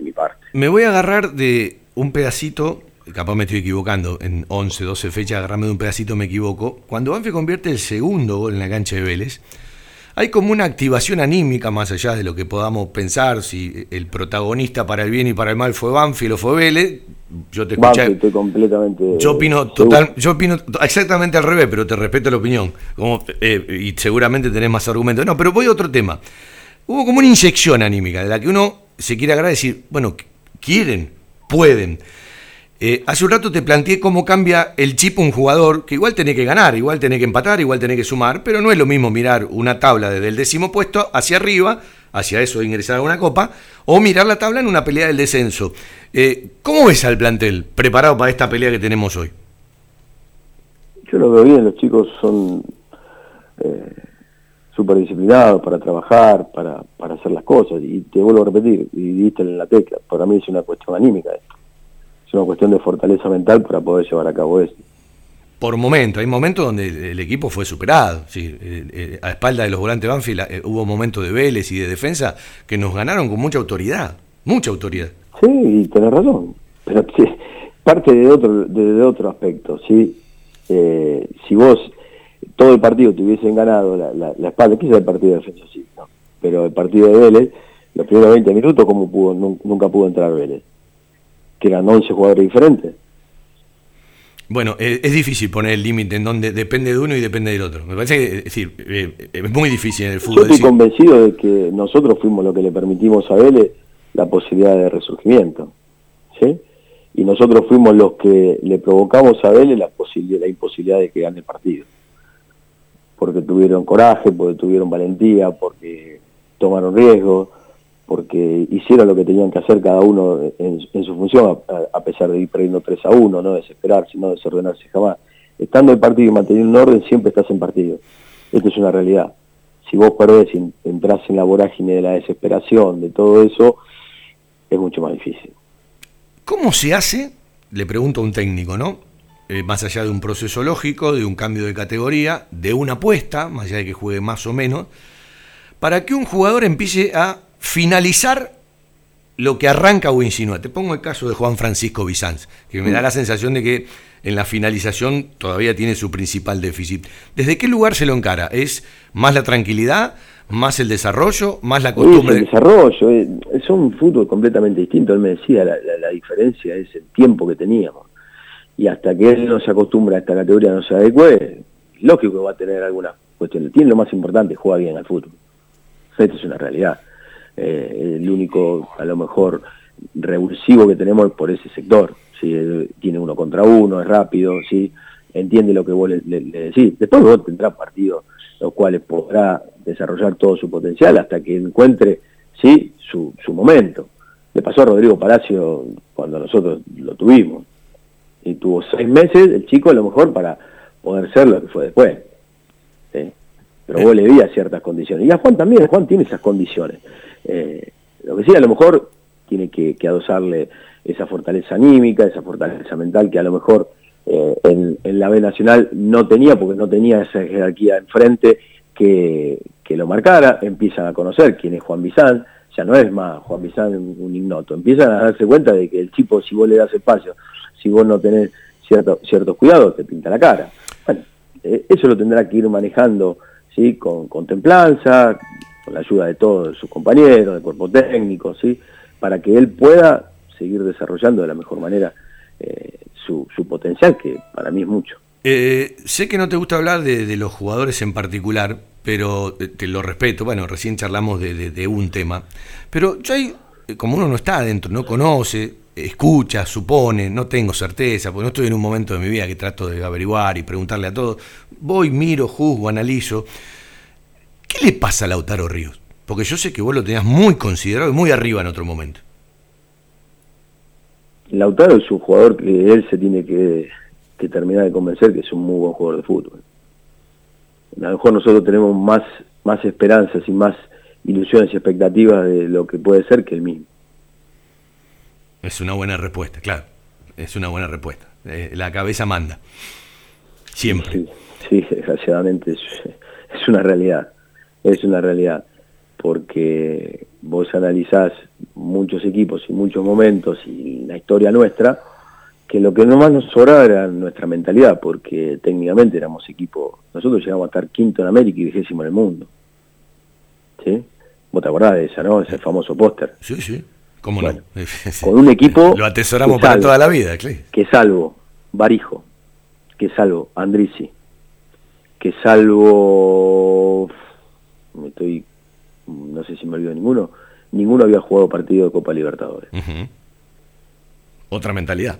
mi parte. Me voy a agarrar de un pedacito, capaz me estoy equivocando, en 11, 12 fechas, agarrarme de un pedacito me equivoco. Cuando Banfield convierte el segundo gol en la cancha de Vélez, hay como una activación anímica más allá de lo que podamos pensar, si el protagonista para el bien y para el mal fue Banfield o fue Vélez. Yo te escuché. estoy completamente. Yo opino total, yo opino exactamente al revés, pero te respeto la opinión. Como, eh, y seguramente tenés más argumentos. No, pero voy a otro tema. Hubo como una inyección anímica de la que uno se quiere decir, bueno, quieren, pueden. Eh, hace un rato te planteé cómo cambia el chip un jugador que igual tiene que ganar, igual tiene que empatar, igual tiene que sumar, pero no es lo mismo mirar una tabla desde el décimo puesto hacia arriba, hacia eso de ingresar a una copa, o mirar la tabla en una pelea del descenso. Eh, ¿Cómo ves al plantel preparado para esta pelea que tenemos hoy? Yo lo veo bien, los chicos son eh, súper disciplinados para trabajar, para, para hacer las cosas, y te vuelvo a repetir, y diste en la tecla, para mí es una cuestión anímica esto es una cuestión de fortaleza mental para poder llevar a cabo esto. Por momento, hay momentos donde el equipo fue superado. Sí, eh, eh, a espalda de los volantes Banfield eh, hubo momentos de Vélez y de defensa que nos ganaron con mucha autoridad, mucha autoridad. Sí, tenés razón, pero parte de otro, de, otro aspecto. ¿sí? si vos todo el partido te hubiesen ganado la, la, espalda, quizás el partido de defensa sí, ¿no? pero el partido de Vélez, los primeros 20 minutos, ¿cómo pudo, nunca pudo entrar Vélez? que eran 11 jugadores diferentes. Bueno, eh, es difícil poner el límite en donde depende de uno y depende del otro. Me parece que es, decir, eh, es muy difícil en el fútbol. Yo estoy convencido de que nosotros fuimos lo que le permitimos a Vélez la posibilidad de resurgimiento. ¿sí? Y nosotros fuimos los que le provocamos a Vélez la, posibilidad, la imposibilidad de que gane el partido. Porque tuvieron coraje, porque tuvieron valentía, porque tomaron riesgos porque hicieron lo que tenían que hacer cada uno en, su función, a, pesar de ir perdiendo 3 a 1, no desesperarse, no desordenarse jamás. Estando el partido y manteniendo un orden, siempre estás en partido. Esto es una realidad. Si vos perdés entras en la vorágine de la desesperación, de todo eso, es mucho más difícil. ¿Cómo se hace? Le pregunto a un técnico, ¿no? Eh, más allá de un proceso lógico, de un cambio de categoría, de una apuesta, más allá de que juegue más o menos, para que un jugador empiece a finalizar lo que arranca o insinúa. Te pongo el caso de Juan Francisco Bizanz, que me da la sensación de que en la finalización todavía tiene su principal déficit. ¿Desde qué lugar se lo encara? ¿Es más la tranquilidad, más el desarrollo, más la costumbre? el desarrollo, eh, es un fútbol completamente distinto. Él me decía, la, diferencia es el tiempo que teníamos. Y hasta que él no se acostumbra a esta categoría, no se adecue, lógico que va a tener algunas cuestiones. Tiene lo más importante, juega bien al fútbol. Esto es una realidad eh, el único, a lo mejor, revulsivo que tenemos por ese sector. ¿sí? Tiene uno contra uno, es rápido, ¿sí? entiende lo que vos le, decís. Después vos tendrás partidos los cuales podrá desarrollar todo su potencial hasta que encuentre ¿sí? su, su momento. Le pasó a Rodrigo Palacio cuando nosotros lo tuvimos. Y tuvo seis meses el chico a lo mejor para poder ser lo que fue después. Pero vos le a ciertas condiciones. Y a Juan también, Juan tiene esas condiciones. Eh, lo que sí, a lo mejor tiene que, adosarle esa fortaleza anímica, esa fortaleza mental que a lo mejor eh, en, la B Nacional no tenía, porque no tenía esa jerarquía enfrente que, que lo marcara, empiezan a conocer quién es Juan Bizán, ya no es más Juan Bizán un ignoto, empiezan a darse cuenta de que el chico, si vos le das espacio, si vos no tenés cierto, ciertos cuidados, te pinta la cara. Bueno, eh, eso lo tendrá que ir manejando ¿sí? con, con templanza, con la ayuda de todos sus compañeros, del cuerpo técnico, ¿sí? para que él pueda seguir desarrollando de la mejor manera eh, su, potencial, que para mí es mucho. Eh, sé que no te gusta hablar de, los jugadores en particular, pero te lo respeto. Bueno, recién charlamos de, un tema, pero yo hay, como uno no está adentro, no conoce, escucha, supone, no tengo certeza, porque no estoy en un momento de mi vida que trato de averiguar y preguntarle a todos. Voy, miro, juzgo, analizo. ¿Qué le pasa a Lautaro Ríos? Porque yo sé que vos lo tenías muy considerado y muy arriba en otro momento. Lautaro es un jugador que él se tiene que, terminar de convencer que es un muy buen jugador de fútbol. A lo mejor nosotros tenemos más, más esperanzas y más ilusiones y expectativas de lo que puede ser que el mismo. Es una buena respuesta, claro. Es una buena respuesta. Eh, la cabeza manda. Siempre. Sí, sí, desgraciadamente es, es una realidad. Es una realidad. Porque vos analizás muchos equipos y muchos momentos y la historia nuestra, que lo que nomás nos sobraba era nuestra mentalidad, porque técnicamente éramos equipo, nosotros llegamos a estar quinto en América y vigésimo en el mundo. ¿Sí? Vos te acordás de esa, ¿no? Ese famoso póster. Sí, sí. ¿Cómo no? Con un equipo... Lo atesoramos para salvo- toda la vida, claro. Que salvo Barijo, que salvo Andrisi, que salvo... Me estoy... No sé si me olvido ninguno. Ninguno había jugado partido de Copa Libertadores. Otra mentalidad.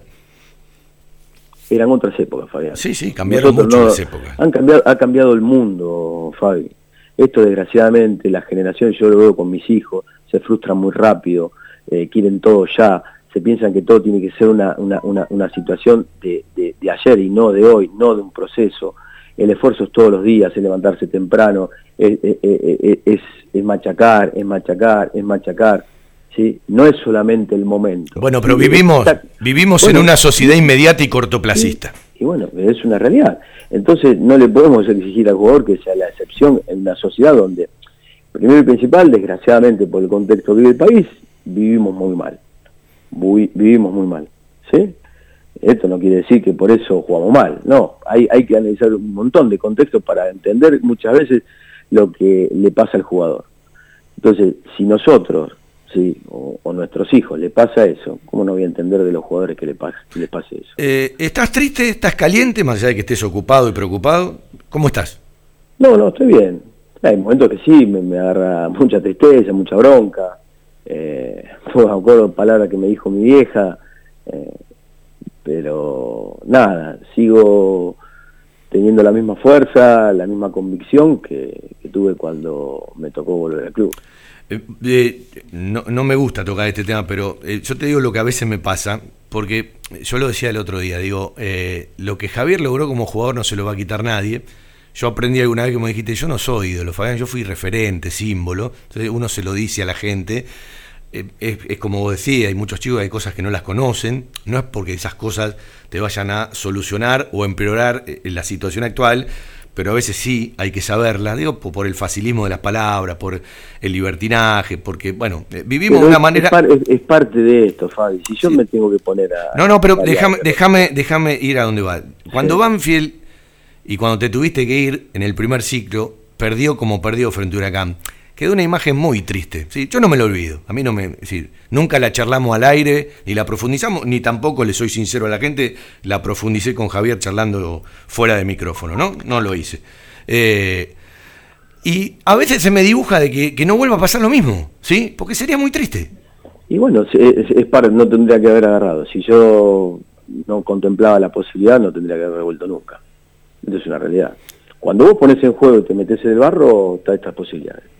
Eran otras épocas, Fabián. Sí, sí, cambiaron Nosotros mucho no- las épocas. Han cambiado, ha cambiado el mundo, Fabi. Esto desgraciadamente, las generaciones, yo lo veo con mis hijos, se frustran muy rápido, eh, quieren todo ya, se piensan que todo tiene que ser una, una, una, una situación de, de, de ayer y no de hoy, no de un proceso. El esfuerzo es todos los días, es levantarse temprano, es, es, machacar, es machacar, es machacar. ¿sí? No es solamente el momento. Bueno, pero Y- vivimos, vivimos Bueno, en una sociedad inmediata y cortoplacista. y bueno, es una realidad. Entonces no le podemos exigir al jugador que sea la excepción en una sociedad donde, primero y principal, desgraciadamente por el contexto que vive el país, vivimos muy mal. Vivimos muy mal. ¿Sí? Esto no quiere decir que por eso jugamos mal, no. Hay, hay que analizar un montón de contextos para entender muchas veces lo que le pasa al jugador. Entonces, si nosotros, sí, o, o nuestros hijos le pasa eso, ¿cómo no voy a entender de los jugadores que, le pasa, que les pase eso? Eh, ¿Estás triste? ¿Estás caliente? Más allá de que estés ocupado y preocupado. ¿Cómo estás? No, no, estoy bien. Hay momentos que sí, me, me agarra mucha tristeza, mucha bronca. Eh, me acuerdo palabras que me dijo mi vieja, eh, pero nada, sigo teniendo la misma fuerza, la misma convicción que, tuve cuando me tocó volver al club. Eh, no, no me gusta tocar este tema, pero eh, yo te digo lo que a veces me pasa, porque yo lo decía el otro día, digo, eh, lo que Javier logró como jugador no se lo va a quitar nadie. Yo aprendí alguna vez que me dijiste, yo no soy ídolo, Fabián, yo fui referente, símbolo. Entonces uno se lo dice a la gente. Eh, es, es como vos decías, hay muchos chicos hay cosas que no las conocen. No es porque esas cosas te vayan a solucionar o empeorar eh, la situación actual, pero a veces sí hay que saberlas, digo, po- por el facilismo de las palabras, por el libertinaje, porque, bueno, eh, vivimos Pero de una es- manera... Es, par- es- es parte de esto, Fabi. Si yo me tengo que poner a... No, no, pero déjame, déjame, déjame ir a donde va. Cuando Banfield y cuando te tuviste que ir en el primer ciclo, perdió como perdió frente a Huracán. Quedó una imagen muy triste. ¿sí? Yo no me lo olvido. A mí no me. nunca la charlamos al aire, ni la profundizamos, ni tampoco le soy sincero a la gente, la profundicé con Javier charlando fuera de micrófono, ¿no? No lo hice. Eh, y a veces se me dibuja de que, no vuelva a pasar lo mismo, ¿sí? Porque sería muy triste. Y bueno, es, es, es par- no tendría que haber agarrado. Si yo no contemplaba la posibilidad, no tendría que haber vuelto nunca. Esto es una realidad. Cuando vos pones en juego y te metes en el barro, está estas posibilidades.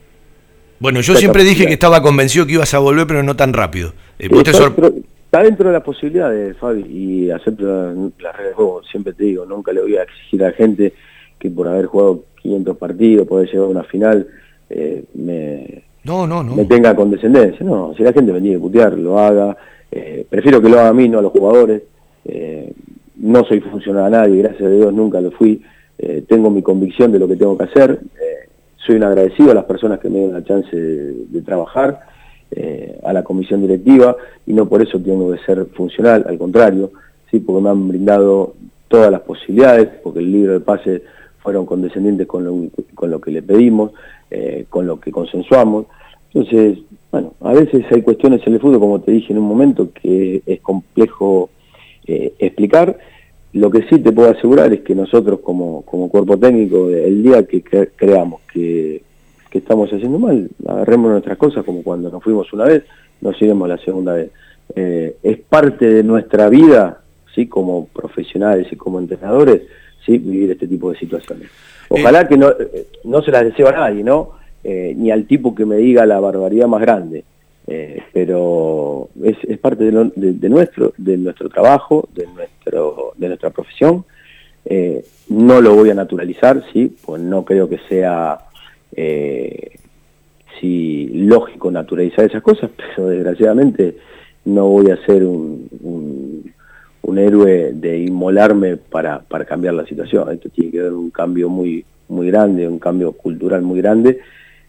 Bueno, yo siempre dije que estaba convencido que ibas a volver, pero no tan rápido. Eh, vos te está, sor- dentro, está dentro de las posibilidades, Fabi, y acepto la- las reglas de juego. Siempre te digo, nunca le voy a exigir a la gente que por haber jugado 500 partidos, poder llegar a una final, eh, me, No, no, no. me tenga condescendencia. No, si la gente me tiene que putear, lo haga. Eh, prefiero que lo haga a mí, no a los jugadores. Eh, no soy funcional a nadie, gracias a Dios nunca lo fui. Eh, tengo mi convicción de lo que tengo que hacer. Soy un agradecido a las personas que me dan la chance de, de trabajar, eh, a la comisión directiva, y no por eso tengo que ser funcional, al contrario, sí, porque me han brindado todas las posibilidades, porque el libro de pase fueron condescendientes con lo, con lo que le pedimos, eh, con lo que consensuamos. Entonces, bueno, a veces hay cuestiones en el fútbol, como te dije en un momento, que es complejo eh, explicar. Lo que sí te puedo asegurar es que nosotros como, como cuerpo técnico, el día que cre- creamos que, que estamos haciendo mal, agarremos nuestras cosas como cuando nos fuimos una vez, nos iremos la segunda vez. Eh, es parte de nuestra vida, sí, como profesionales y como entrenadores, sí, vivir este tipo de situaciones. Ojalá que no, eh, no se las deseo a nadie, ¿no? Eh, ni al tipo que me diga la barbaridad más grande. Eh, pero es, parte de, lo- de- nuestro de nuestro trabajo, de nuestro de nuestra profesión. Eh, no lo voy a naturalizar, sí, pues no creo que sea eh, lógico naturalizar esas cosas, pero desgraciadamente no voy a ser un, un, un héroe de inmolarme para, para cambiar la situación. Esto tiene que ver un cambio muy, muy grande, un cambio cultural muy grande.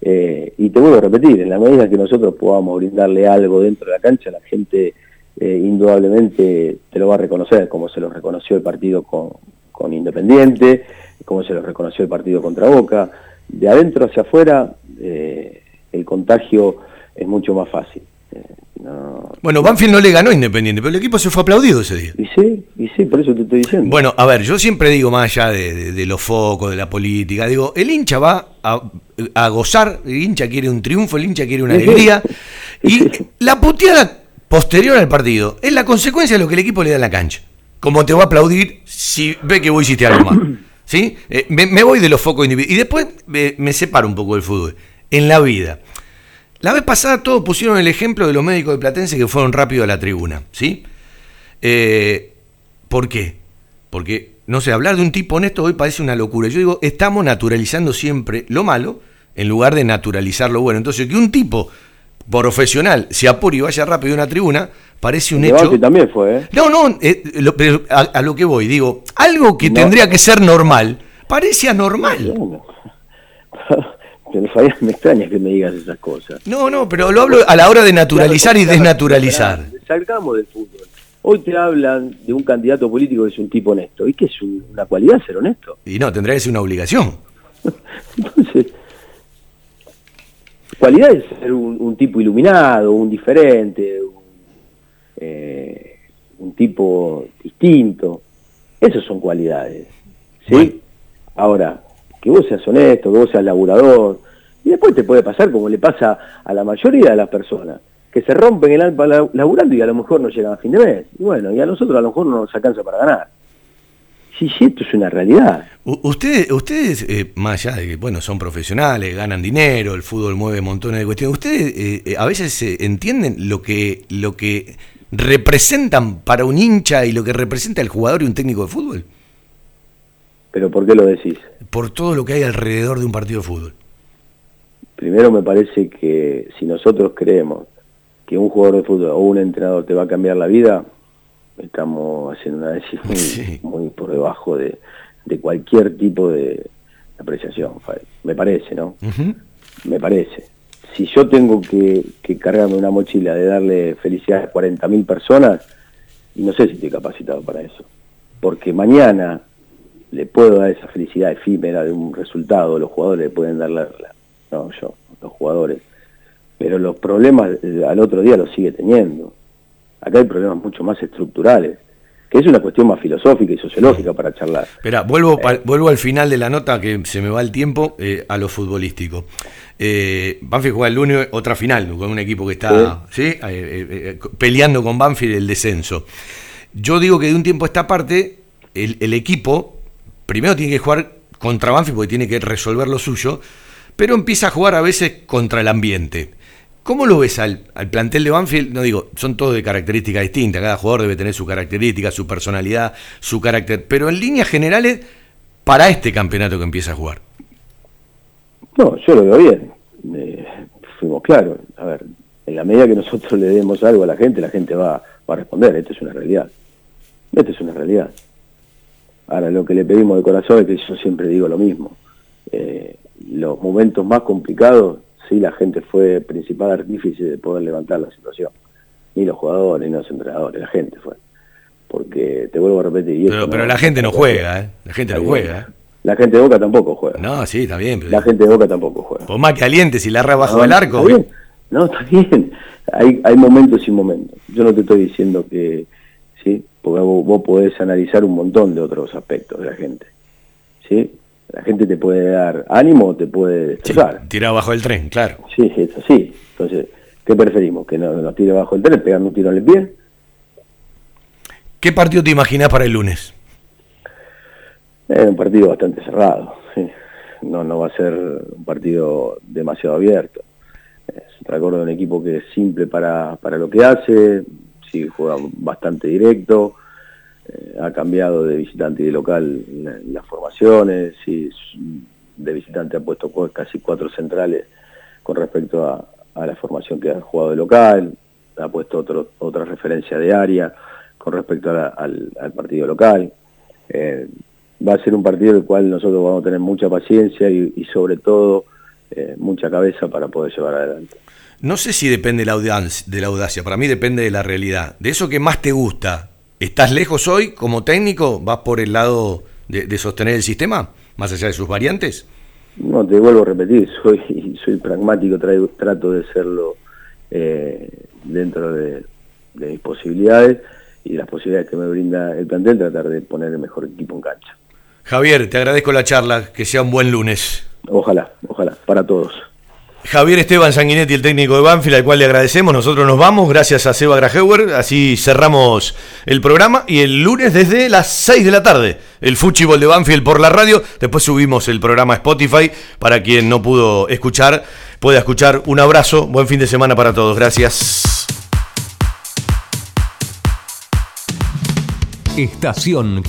Eh, y te vuelvo a repetir, en la medida que nosotros podamos brindarle algo dentro de la cancha, la gente eh, indudablemente te lo va a reconocer, como se lo reconoció el partido con, con Independiente, como se lo reconoció el partido contra Boca. De adentro hacia afuera, eh, el contagio es mucho más fácil. Eh, no- Bueno, Banfield no le ganó Independiente, pero el equipo se fue aplaudido ese día. Y sí, y sí, por eso te estoy diciendo. Bueno, a ver, yo siempre digo más allá de, de- de los focos, de la política, digo, el hincha va a, a gozar, el hincha quiere un triunfo, el hincha quiere una alegría, y la puteada posterior al partido es la consecuencia de lo que el equipo le da en la cancha. Como te va a aplaudir si ve que vos hiciste algo mal. ¿Sí? Eh, me, me voy de los focos individuales. Y después me, me separo un poco del fútbol. En la vida. La vez pasada todos pusieron el ejemplo de los médicos de Platense que fueron rápido a la tribuna. ¿Sí? Eh, ¿Por qué? Porque, no sé, hablar de un tipo honesto hoy parece una locura. Yo digo, estamos naturalizando siempre lo malo en lugar de naturalizar lo bueno. Entonces, que un tipo profesional se apure y vaya rápido a una tribuna, parece un hecho. También fue, ¿eh? No, no, eh, lo- pero a, a lo que voy, digo, algo que No. tendría que ser normal, parece anormal. Pero Fabián, me extraña que me digas esas cosas. No, no, pero lo hablo a la hora de naturalizar y desnaturalizar. Salgamos del fútbol. Hoy te hablan de un candidato político que es un tipo honesto. ¿Y qué es un- una cualidad ser honesto? Y no, tendría que ser una obligación. Entonces, cualidad es ser un, un tipo iluminado, un diferente, un, eh, un tipo distinto. Esas son cualidades. ¿Sí? Ahora, que vos seas honesto, que vos seas laburador, y después te puede pasar como le pasa a la mayoría de las personas, que se rompen el alma la- laburando y a lo mejor no llegan a fin de mes. Y bueno, y a nosotros a lo mejor no nos alcanza para ganar. Sí, sí, esto es una realidad. Ustedes, ustedes eh, más allá de que, bueno, son profesionales, ganan dinero, el fútbol mueve montones de cuestiones, ¿ustedes eh, eh, a veces eh, entienden lo que, lo que representan para un hincha y lo que representa el jugador y un técnico de fútbol? Pero ¿por qué lo decís? Por todo lo que hay alrededor de un partido de fútbol. Primero me parece que si nosotros creemos que un jugador de fútbol o un entrenador te va a cambiar la vida, estamos haciendo una decisión muy, muy por debajo de, de cualquier tipo de apreciación, me parece, ¿no? Me parece. Si yo tengo que, que cargarme una mochila de darle felicidad a 40.000 personas, y no sé si estoy capacitado para eso, porque mañana le puedo dar esa felicidad efímera de un resultado, los jugadores le pueden dar la, la- no yo, los jugadores, pero los problemas eh, al otro día los sigue teniendo. Acá hay problemas mucho más estructurales, que es una cuestión más filosófica y sociológica para charlar. Espera, vuelvo, pa- vuelvo al final de la nota que se me va el tiempo eh, a lo futbolístico. Eh, Banfield juega el lunes otra final con un equipo que está ¿sí? Eh, eh, eh, peleando con Banfield el descenso. Yo digo que de un tiempo a esta parte, el, el equipo primero tiene que jugar contra Banfield porque tiene que resolver lo suyo, pero empieza a jugar a veces contra el ambiente. ¿Cómo lo ves al, al plantel de Banfield? No digo, son todos de características distintas, cada jugador debe tener su característica, su personalidad, su carácter, pero en líneas generales, para este campeonato que empieza a jugar. No, yo lo veo bien. Eh, fuimos claros. A ver, en la medida que nosotros le demos algo a la gente, la gente va, va a responder. Esto es una realidad. Esto es una realidad. Ahora, lo que le pedimos de corazón es que yo siempre digo lo mismo. Eh, los momentos más complicados, sí, la gente fue principal artífice de poder levantar la situación. Ni los jugadores, ni los entrenadores, la gente fue. Porque, te vuelvo a repetir... y Pero, esto pero no- la gente no juega, ¿eh? La gente no juega. ¿eh? La gente de Boca tampoco juega. No, sí, está bien. Pero La gente de Boca tampoco juega. por más que alientes y la bajo No, el arco. está bien. No, está bien. Hay, hay momentos y momentos. Yo no te estoy diciendo que, sí, porque vos, vos podés analizar un montón de otros aspectos de la gente. ¿Sí? La gente te puede dar ánimo o te puede destrozar. Tirado bajo el tren, claro. Sí, es así. Entonces, ¿qué preferimos? ¿Que no- nos tire bajo el tren, pegarnos un tiro en el pie? ¿Qué partido te imaginás para el lunes? Es un partido bastante cerrado. sí. No, no va a ser un partido demasiado abierto. Es recuerdo un equipo que es simple para, para lo que hace, sí juega bastante directo, eh, ha cambiado de visitante y de local la- las formaciones, de visitante ha puesto casi cuatro centrales con respecto a, a la formación que ha jugado de local, ha puesto otro, otra referencia de área con respecto al, partido local. Eh, va a ser un partido del cual nosotros vamos a tener mucha paciencia y, sobre todo eh, mucha cabeza para poder llevar adelante. No sé si depende de la, audacia, para mí depende de la realidad. De eso que más te gusta, ¿estás lejos hoy como técnico? ¿Vas por el lado de, sostener el sistema, más allá de sus variantes? No, te vuelvo a repetir, soy, soy pragmático, trato de serlo eh, dentro de, de mis posibilidades y las posibilidades que me brinda el plantel, tratar de poner el mejor equipo en cancha. Javier, te agradezco la charla, que sea un buen lunes. Ojalá, ojalá, para todos. Javier Esteban Sanguinetti, el técnico de Banfield, al cual le agradecemos. Nosotros nos vamos, gracias a Seba Grajeuer. Así cerramos el programa. Y el lunes desde las 6 de la tarde, el fútbol de Banfield por la radio. Después subimos el programa Spotify para quien no pudo escuchar, pueda escuchar. Un abrazo, buen fin de semana para todos. Gracias. Estación